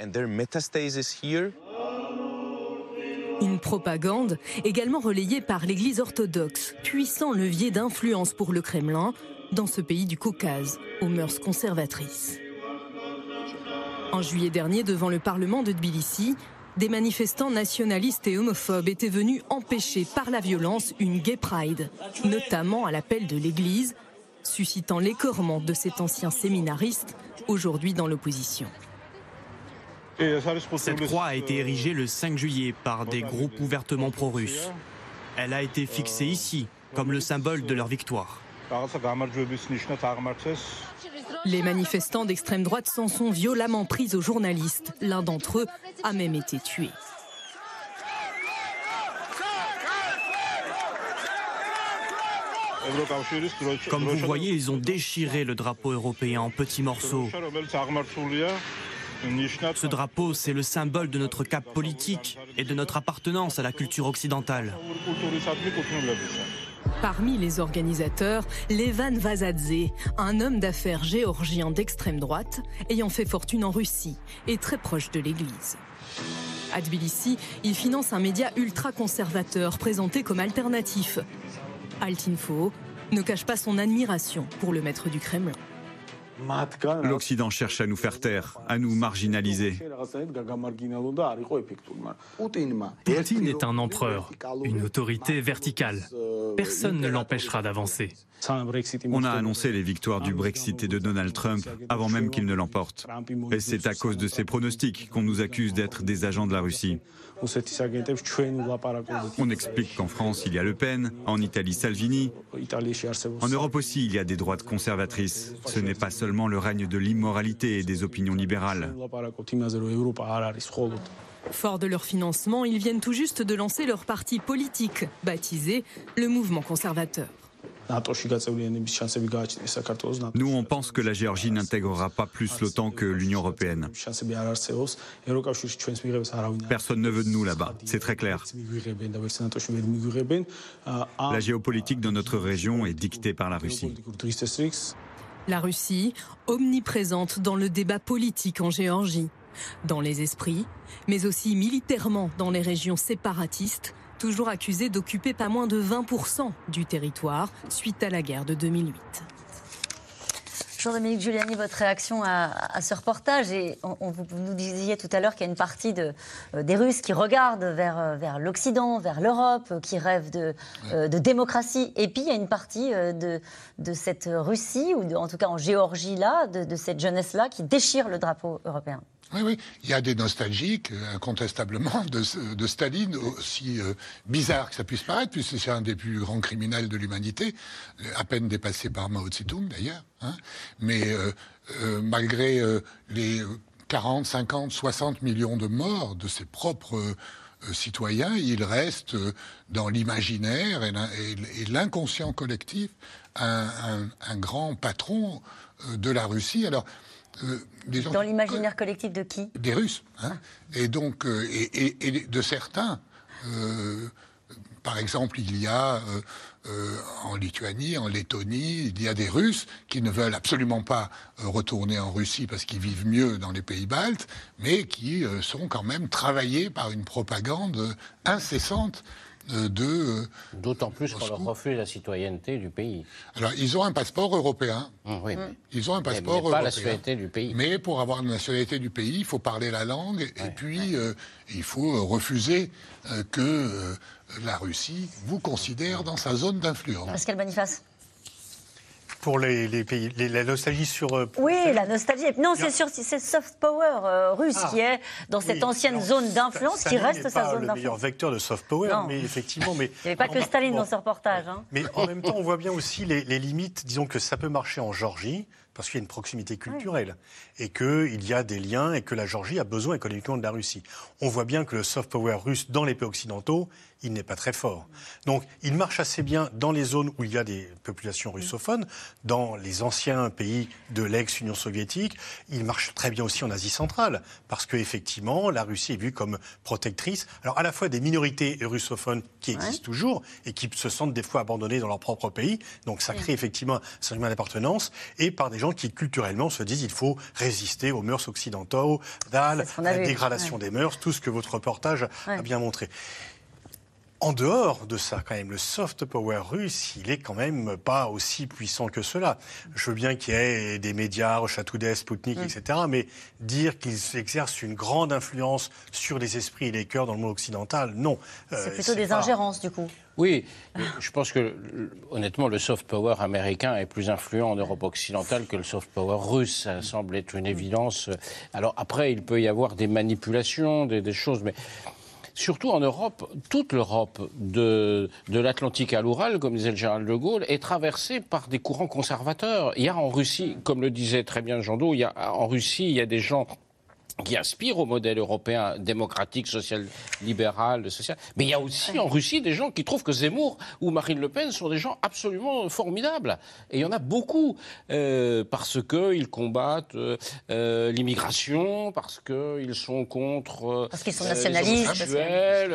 [SPEAKER 13] Une propagande également relayée par l'Église orthodoxe, puissant levier d'influence pour le Kremlin dans ce pays du Caucase, aux mœurs conservatrices. En juillet dernier, devant le Parlement de Tbilissi, des manifestants nationalistes et homophobes étaient venus empêcher par la violence une gay pride, notamment à l'appel de l'Église, suscitant l'écorement de cet ancien séminariste, aujourd'hui dans l'opposition.
[SPEAKER 6] Cette croix a été érigée le 5 juillet par des groupes ouvertement pro-russes. Elle a été fixée ici, comme le symbole de leur victoire.
[SPEAKER 13] Les manifestants d'extrême droite s'en sont violemment pris aux journalistes. L'un d'entre eux a même été tué.
[SPEAKER 6] Comme vous voyez, ils ont déchiré le drapeau européen en petits morceaux. Ce drapeau, c'est le symbole de notre cap politique et de notre appartenance à la culture occidentale.
[SPEAKER 13] Parmi les organisateurs, Levan Vazadze, un homme d'affaires géorgien d'extrême droite, ayant fait fortune en Russie et très proche de l'Église. À Tbilissi, il finance un média ultra-conservateur présenté comme alternatif. Altinfo ne cache pas son admiration pour le maître du Kremlin.
[SPEAKER 8] L'Occident cherche à nous faire taire, à nous marginaliser.
[SPEAKER 14] Poutine est un empereur, une autorité verticale. Personne ne l'empêchera d'avancer.
[SPEAKER 8] On a annoncé les victoires du Brexit et de Donald Trump avant même qu'il ne l'emporte. Et c'est à cause de ces pronostics qu'on nous accuse d'être des agents de la Russie. On explique qu'en France, il y a Le Pen, en Italie, Salvini. En Europe aussi, il y a des droites conservatrices. Ce n'est pas seulement le règne de l'immoralité et des opinions libérales.
[SPEAKER 13] Fort de leur financement, ils viennent tout juste de lancer leur parti politique, baptisé le Mouvement conservateur.
[SPEAKER 8] Nous, on pense que la Géorgie n'intégrera pas plus l'OTAN que l'Union européenne. Personne ne veut de nous là-bas, c'est très clair. La géopolitique dans notre région est dictée par la Russie.
[SPEAKER 13] La Russie, omniprésente dans le débat politique en Géorgie, dans les esprits, mais aussi militairement dans les régions séparatistes, toujours accusé d'occuper pas moins de 20% du territoire suite à la guerre de 2008.
[SPEAKER 1] Jean-Dominique Giuliani, votre réaction à, ce reportage, et on, vous nous disiez tout à l'heure qu'il y a une partie de, euh, des Russes qui regardent vers, euh, vers l'Occident, vers l'Europe, euh, qui rêvent de, de, démocratie, et puis il y a une partie de, de cette Russie, ou en tout cas en Géorgie là, de, de cette jeunesse-là, qui déchire le drapeau européen.
[SPEAKER 5] Oui, oui. Il y a des nostalgiques, euh, incontestablement, de, Staline, aussi euh, bizarre que ça puisse paraître, puisque c'est un des plus grands criminels de l'humanité, à peine dépassé par Mao Tse-tung d'ailleurs. Hein. Mais malgré les 40, 50, 60 millions de morts de ses propres citoyens, il reste dans l'imaginaire et l'inconscient collectif un, grand patron de la Russie. Alors,
[SPEAKER 1] euh, Dans l'imaginaire collectif de qui
[SPEAKER 5] Des Russes. Hein. et donc, euh, et, de certains. Euh, par exemple, il y a en Lituanie, en Lettonie, il y a des Russes qui ne veulent absolument pas retourner en Russie parce qu'ils vivent mieux dans les pays baltes, mais qui sont quand même travaillés par une propagande incessante de... Euh,
[SPEAKER 3] D'autant plus qu'on leur refuse la citoyenneté du pays.
[SPEAKER 5] Alors, ils ont un passeport européen.
[SPEAKER 3] Mmh, oui.
[SPEAKER 5] Ils ont un passeport mais, pas
[SPEAKER 3] la nationalité du pays.
[SPEAKER 5] Mais pour avoir la nationalité du pays, il faut parler la langue et puis euh, il faut refuser que la Russie vous considère dans sa zone d'influence.
[SPEAKER 1] Pascal Boniface
[SPEAKER 2] pour les, pays, la nostalgie sur. Euh,
[SPEAKER 1] oui, la nostalgie. Non, c'est sur c'est soft power euh, russe ah. qui est dans cette ancienne zone d'influence qui reste sa zone d'influence.
[SPEAKER 2] le meilleur vecteur de soft power, mais effectivement, mais
[SPEAKER 1] il n'y avait pas que Staline dans ce reportage. Hein.
[SPEAKER 2] Mais en même temps, on voit bien aussi les, les limites. Disons que ça peut marcher en Georgie parce qu'il y a une proximité culturelle et qu'il y a des liens et que la Géorgie a besoin économiquement de la Russie. On voit bien que le soft power russe dans les pays occidentaux, il n'est pas très fort. Donc il marche assez bien dans les zones où il y a des populations russophones, dans les anciens pays de l'ex-Union soviétique. Il marche très bien aussi en Asie centrale, parce qu'effectivement, la Russie est vue comme protectrice, alors à la fois des minorités russophones qui existent toujours et qui se sentent des fois abandonnées dans leur propre pays, donc ça crée effectivement un sentiment d'appartenance, et par des gens qui culturellement se disent il faut résister aux mœurs occidentaux, à la dégradation des mœurs, tout ce que votre reportage a bien montré. En dehors de ça, quand même, le soft power russe, il est quand même pas aussi puissant que cela. Je veux bien qu'il y ait des médias, Rochatoudès, Sputnik, mm. etc., mais dire qu'ils exercent une grande influence sur les esprits et les cœurs dans le monde occidental, non.
[SPEAKER 1] Euh, c'est plutôt des ingérences, du coup.
[SPEAKER 3] Oui, je pense que honnêtement, le soft power américain est plus influent en Europe occidentale que le soft power russe. Ça semble être une évidence. Alors après, il peut y avoir des manipulations, des, des choses, mais surtout en Europe, toute l'Europe de, l'Atlantique à l'Oural, comme disait le général de Gaulle, est traversée par des courants conservateurs. Il y a en Russie, comme le disait très bien Jean Do, il y a, en Russie, il y a des gens qui aspirent au modèle européen démocratique, social-libéral, social. Mais il y a aussi en Russie des gens qui trouvent que Zemmour ou Marine Le Pen sont des gens absolument formidables. Et il y en a beaucoup euh, parce qu'ils combattent euh, euh, l'immigration, parce qu'ils sont contre
[SPEAKER 1] euh, parce qu'ils sont nationalistes,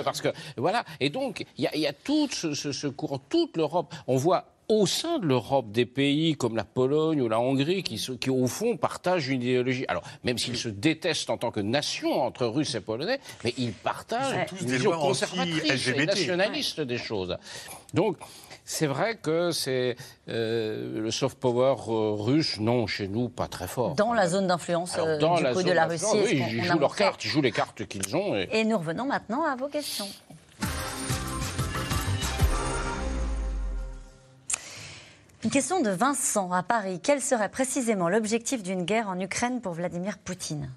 [SPEAKER 3] parce que voilà. Et donc il y a, y a tout ce, ce, ce courant, toute l'Europe. On voit au sein de l'Europe des pays comme la Pologne ou la Hongrie qui, qui au fond partagent une idéologie. Alors même s'ils se détestent en tant que nation entre Russes et Polonais, mais ils partagent une vision conservatrice et nationaliste des choses. Donc c'est vrai que c'est euh, le soft power euh, russe, non, chez nous, pas très fort.
[SPEAKER 1] Dans la zone d'influence euh, de la Russie.
[SPEAKER 3] Oui, ils jouent leurs cartes, ils jouent les cartes qu'ils ont.
[SPEAKER 1] et nous revenons maintenant à vos questions. Une question de Vincent à Paris. Quel serait précisément l'objectif d'une guerre en Ukraine pour Vladimir Poutine?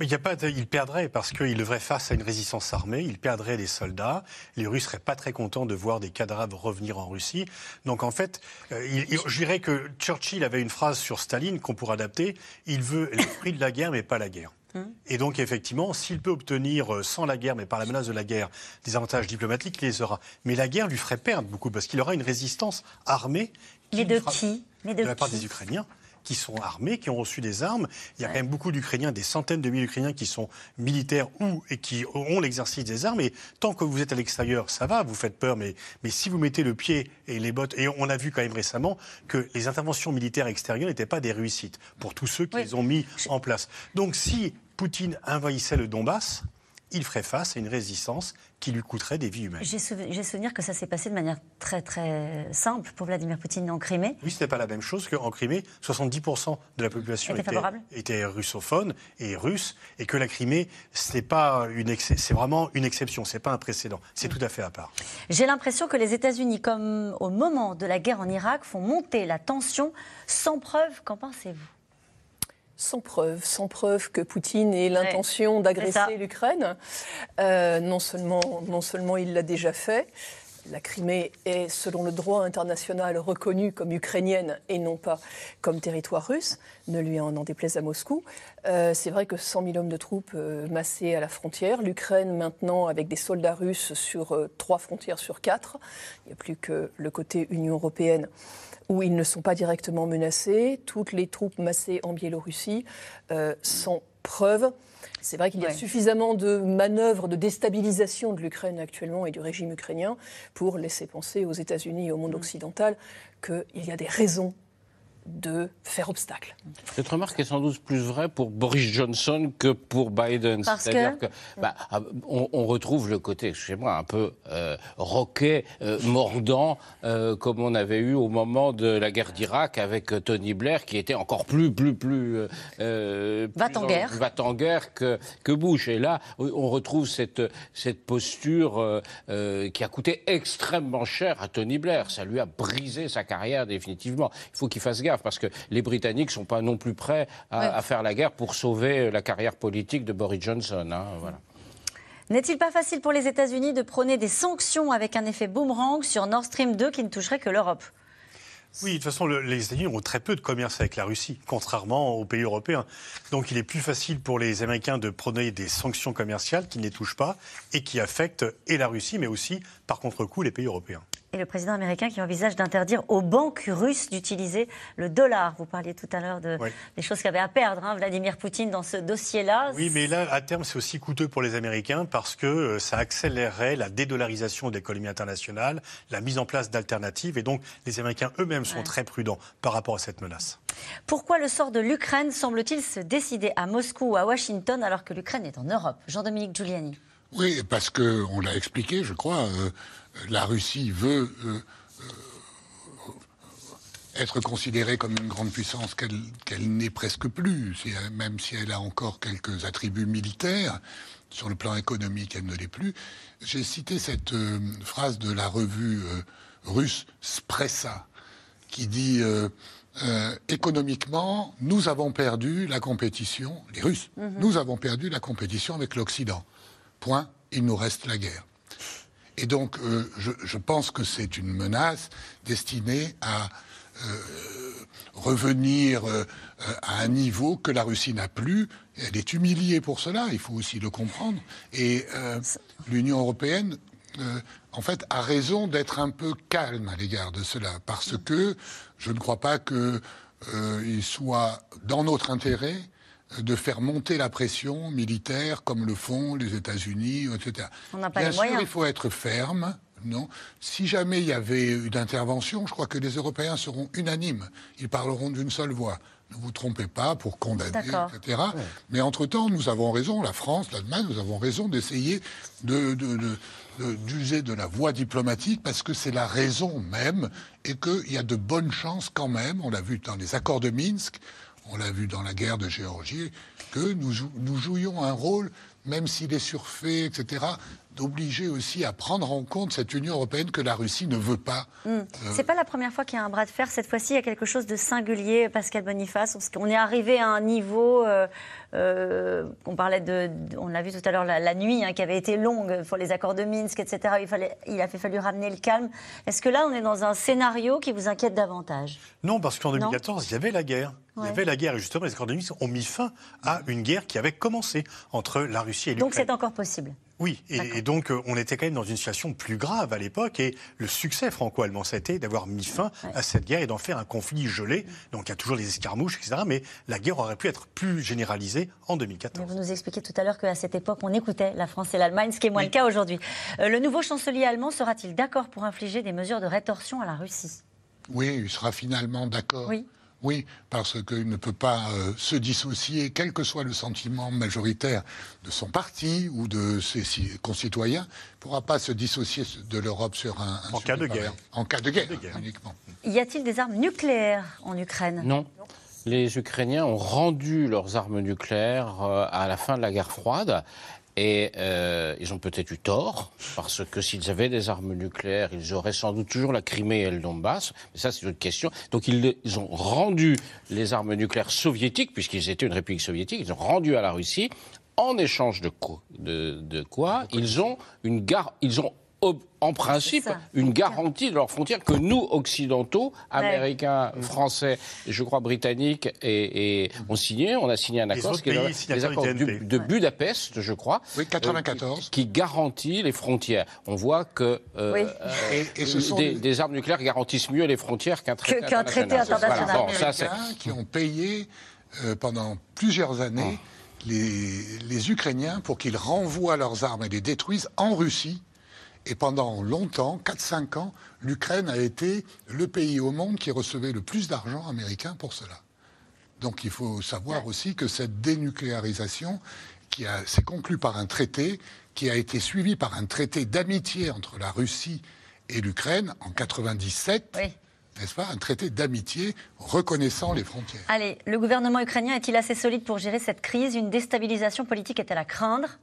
[SPEAKER 2] Il, a pas perdrait parce qu'il devrait face à une résistance armée, il perdrait des soldats, les Russes seraient pas très contents de voir des cadavres revenir en Russie. Donc en fait, euh, je dirais que Churchill avait une phrase sur Staline qu'on pourrait adapter, il veut l'esprit de la guerre mais pas la guerre. Hum. Et donc, effectivement, s'il peut obtenir, euh, sans la guerre, mais par la menace de la guerre, des avantages diplomatiques, il les aura. Mais la guerre lui ferait perdre beaucoup, parce qu'il aura une résistance armée.
[SPEAKER 1] mais de qui
[SPEAKER 2] mais de, la part des Ukrainiens qui sont armés, qui ont reçu des armes. Il y a quand même beaucoup d'Ukrainiens, des centaines de milliers d'Ukrainiens qui sont militaires ou et qui ont l'exercice des armes. Et tant que vous êtes à l'extérieur, ça va, vous faites peur. Mais, mais si vous mettez le pied et les bottes, et on a vu quand même récemment que les interventions militaires extérieures n'étaient pas des réussites pour tous ceux qui les ont mis en place. Donc si Poutine envahissait le Donbass, il ferait face à une résistance qui lui coûterait des vies humaines.
[SPEAKER 1] J'ai souvenir que ça s'est passé de manière très très simple pour Vladimir Poutine en Crimée.
[SPEAKER 2] Oui, ce n'était pas la même chose qu'en Crimée. 70% de la population était, russophone et russe, et que la Crimée, c'est pas une c'est vraiment une exception, c'est pas un précédent, c'est tout à fait à part.
[SPEAKER 1] J'ai l'impression que les États-Unis, comme au moment de la guerre en Irak, font monter la tension sans preuve. Qu'en pensez-vous?
[SPEAKER 4] Sans preuve, sans preuve que Poutine ait l'intention d'agresser l'Ukraine. Euh, non, seulement, non seulement il l'a déjà fait, la Crimée est, selon le droit international, reconnue comme ukrainienne et non pas comme territoire russe, ne lui en, en déplaise à Moscou. Euh, c'est vrai que 100 000 hommes de troupes euh, massés à la frontière, l'Ukraine maintenant avec des soldats russes sur euh, trois frontières sur quatre, il n'y a plus que le côté Union européenne où ils ne sont pas directement menacés, toutes les troupes massées en Biélorussie sans preuve c'est vrai qu'il y a suffisamment de manœuvres de déstabilisation de l'Ukraine actuellement et du régime ukrainien pour laisser penser aux États-Unis et au monde mm. occidental qu'il y a des raisons de faire obstacle.
[SPEAKER 3] Cette remarque est sans doute plus vraie pour Boris Johnson que pour Biden.
[SPEAKER 1] C'est-à-dire que,
[SPEAKER 3] bah, ah, on, retrouve le côté, chez moi, un peu euh, roquet, euh, mordant, euh, comme on avait eu au moment de la guerre d'Irak avec Tony Blair, qui était encore plus, plus, plus,
[SPEAKER 1] va en guerre,
[SPEAKER 3] va en guerre que, que Bush. Et là, on retrouve cette cette posture qui a coûté extrêmement cher à Tony Blair. Ça lui a brisé sa carrière définitivement. Il faut qu'il fasse gaffe parce que les Britanniques ne sont pas non plus prêts à, faire la guerre pour sauver la carrière politique de Boris Johnson. Hein, voilà.
[SPEAKER 1] N'est-il pas facile pour les États-Unis de prôner des sanctions avec un effet boomerang sur Nord Stream 2 qui ne toucherait que l'Europe?
[SPEAKER 2] Oui, de toute façon, les États-Unis ont très peu de commerce avec la Russie, contrairement aux pays européens. Donc il est plus facile pour les Américains de prôner des sanctions commerciales qui ne les touchent pas et qui affectent et la Russie, mais aussi, par contre-coup, les pays européens
[SPEAKER 1] et le président américain qui envisage d'interdire aux banques russes d'utiliser le dollar. Vous parliez tout à l'heure de, des choses qu'avait à perdre hein, Vladimir Poutine dans ce dossier-là.
[SPEAKER 2] Oui, mais là, à terme, c'est aussi coûteux pour les Américains parce que euh, ça accélérerait la dédollarisation de l'économie internationale, la mise en place d'alternatives. Et donc, les Américains eux-mêmes sont très prudents par rapport à cette menace.
[SPEAKER 1] Pourquoi le sort de l'Ukraine semble-t-il se décider à Moscou ou à Washington alors que l'Ukraine est en Europe? Jean-Dominique Giuliani.
[SPEAKER 5] Oui, parce qu'on l'a expliqué, je crois. Euh, la Russie veut euh, euh, être considérée comme une grande puissance qu'elle n'est presque plus, même si elle a encore quelques attributs militaires. Sur le plan économique, elle ne l'est plus. J'ai cité cette euh, phrase de la revue russe Spressa, qui dit économiquement, nous avons perdu la compétition, les Russes, mhm. nous avons perdu la compétition avec l'Occident. Point, il nous reste la guerre. Et donc, euh, je, pense que c'est une menace destinée à euh, revenir euh, à un niveau que la Russie n'a plus. Elle est humiliée pour cela, il faut aussi le comprendre. Et l'Union européenne, en fait, a raison d'être un peu calme à l'égard de cela, parce que je ne crois pas qu'il soit dans notre intérêt de faire monter la pression militaire comme le font les États-Unis, etc.
[SPEAKER 1] On n'a pas
[SPEAKER 5] Bien
[SPEAKER 1] les
[SPEAKER 5] sûr, il faut être ferme. Non. Si jamais il y avait une intervention, je crois que les Européens seront unanimes. Ils parleront d'une seule voix. Ne vous trompez pas pour condamner, etc. Mais entre-temps, nous avons raison, la France, l'Allemagne, nous avons raison d'essayer d'user de, la voie diplomatique parce que c'est la raison même et qu'il y a de bonnes chances quand même, on l'a vu dans les accords de Minsk, on l'a vu dans la guerre de Géorgie, que nous, jouions un rôle, même s'il est surfait, etc., d'obliger aussi à prendre en compte cette Union européenne que la Russie ne veut pas.
[SPEAKER 1] Hmm. Euh, C'est pas la première fois qu'il y a un bras de fer. Cette fois-ci, il y a quelque chose de singulier, Pascal Boniface. On est arrivé à un niveau. Euh, euh, on parlait de, on l'a vu tout à l'heure, la, nuit hein, qui avait été longue pour les accords de Minsk, etc. Il, fallait, il a fait fallu ramener le calme. Est-ce que là, on est dans un scénario qui vous inquiète davantage?
[SPEAKER 2] Non, parce qu'en 2014, il y avait la guerre. Il y avait la guerre et justement les accords de Minsk ont mis fin à une guerre qui avait commencé entre la Russie et l'Ukraine.
[SPEAKER 1] Donc c'est encore possible
[SPEAKER 2] oui, et, donc euh, on était quand même dans une situation plus grave à l'époque, et le succès franco-allemand, c'était d'avoir mis fin à cette guerre et d'en faire un conflit gelé. Donc il y a toujours des escarmouches, etc. Mais la guerre aurait pu être plus généralisée en 2014.
[SPEAKER 1] vous nous expliquez tout à l'heure qu'à cette époque, on écoutait la France et l'Allemagne, ce qui est moins le cas aujourd'hui. Euh, le nouveau chancelier allemand sera-t-il d'accord pour infliger des mesures de rétorsion à la Russie?
[SPEAKER 5] Oui, il sera finalement d'accord.
[SPEAKER 1] Oui.
[SPEAKER 5] Oui, parce qu'il ne peut pas euh, se dissocier, quel que soit le sentiment majoritaire de son parti ou de ses concitoyens, ne pourra pas se dissocier de l'Europe sur un,
[SPEAKER 2] en cas de guerre.
[SPEAKER 5] En cas de guerre, uniquement.
[SPEAKER 1] Y a-t-il des armes nucléaires en Ukraine?
[SPEAKER 3] Non. Les Ukrainiens ont rendu leurs armes nucléaires euh, à la fin de la guerre froide Et euh, ils ont peut-être eu tort, parce que s'ils avaient des armes nucléaires, ils auraient sans doute toujours la Crimée et le Donbass. Mais ça, c'est une autre question. Donc ils, ont rendu les armes nucléaires soviétiques, puisqu'ils étaient une république soviétique, ils ont rendu à la Russie. En échange de, quoi, de quoi ils ont une gare, ils ont en principe, une garantie de leurs frontières que nous, occidentaux, américains, français, je crois britanniques, et, ont signé. On a signé un accord, qui est les accords de Budapest, je crois,
[SPEAKER 5] oui, 94.
[SPEAKER 3] Euh, qui, garantit les frontières. On voit que euh, euh, des, armes nucléaires garantissent mieux les frontières qu'un traité,
[SPEAKER 1] qu traité international.
[SPEAKER 5] Bon, ça, qui ont payé pendant plusieurs années les, les Ukrainiens pour qu'ils renvoient leurs armes et les détruisent en Russie et pendant longtemps, 4-5 ans, l'Ukraine a été le pays au monde qui recevait le plus d'argent américain pour cela. Donc il faut savoir aussi que cette dénucléarisation, qui s'est conclue par un traité, qui a été suivi par un traité d'amitié entre la Russie et l'Ukraine en 97. N'est-ce pas? Un traité d'amitié reconnaissant les frontières.
[SPEAKER 1] Allez, le gouvernement ukrainien est-il assez solide pour gérer cette crise? Une déstabilisation politique est-elle à craindre?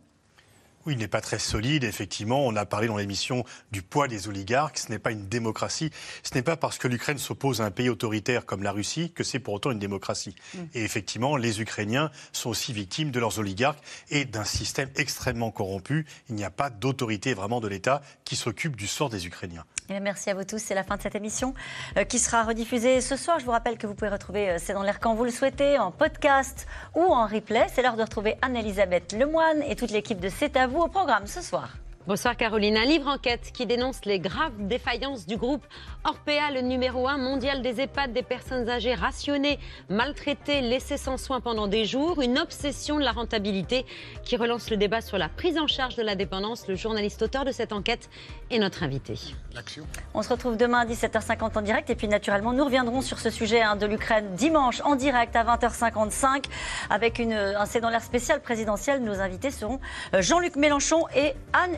[SPEAKER 2] Oui, il n'est pas très solide, effectivement. On a parlé dans l'émission du poids des oligarques. Ce n'est pas une démocratie. Ce n'est pas parce que l'Ukraine s'oppose à un pays autoritaire comme la Russie que c'est pour autant une démocratie. Mm. Et effectivement, les Ukrainiens sont aussi victimes de leurs oligarques et d'un système extrêmement corrompu. Il n'y a pas d'autorité vraiment de l'État qui s'occupe du sort des Ukrainiens.
[SPEAKER 1] Et merci à vous tous. C'est la fin de cette émission euh, qui sera rediffusée ce soir. Je vous rappelle que vous pouvez retrouver euh, C'est dans l'air quand vous le souhaitez, en podcast ou en replay. C'est l'heure de retrouver Anne-Elisabeth Lemoine et toute l'équipe de C'est à vous au programme ce soir.
[SPEAKER 15] Bonsoir Caroline. Un livre enquête qui dénonce les graves défaillances du groupe Orpea, le numéro un mondial des EHPAD, des personnes âgées rationnées, maltraitées, laissées sans soins pendant des jours. Une obsession de la rentabilité qui relance le débat sur la prise en charge de la dépendance. Le journaliste auteur de cette enquête est notre invité.
[SPEAKER 1] On se retrouve demain à 17h50 en direct. Et puis naturellement, nous reviendrons sur ce sujet hein, de l'Ukraine dimanche en direct à 20h55 avec une, un C'est dans l'air spécial présidentiel. Nos invités seront euh, Jean-Luc Mélenchon et Anne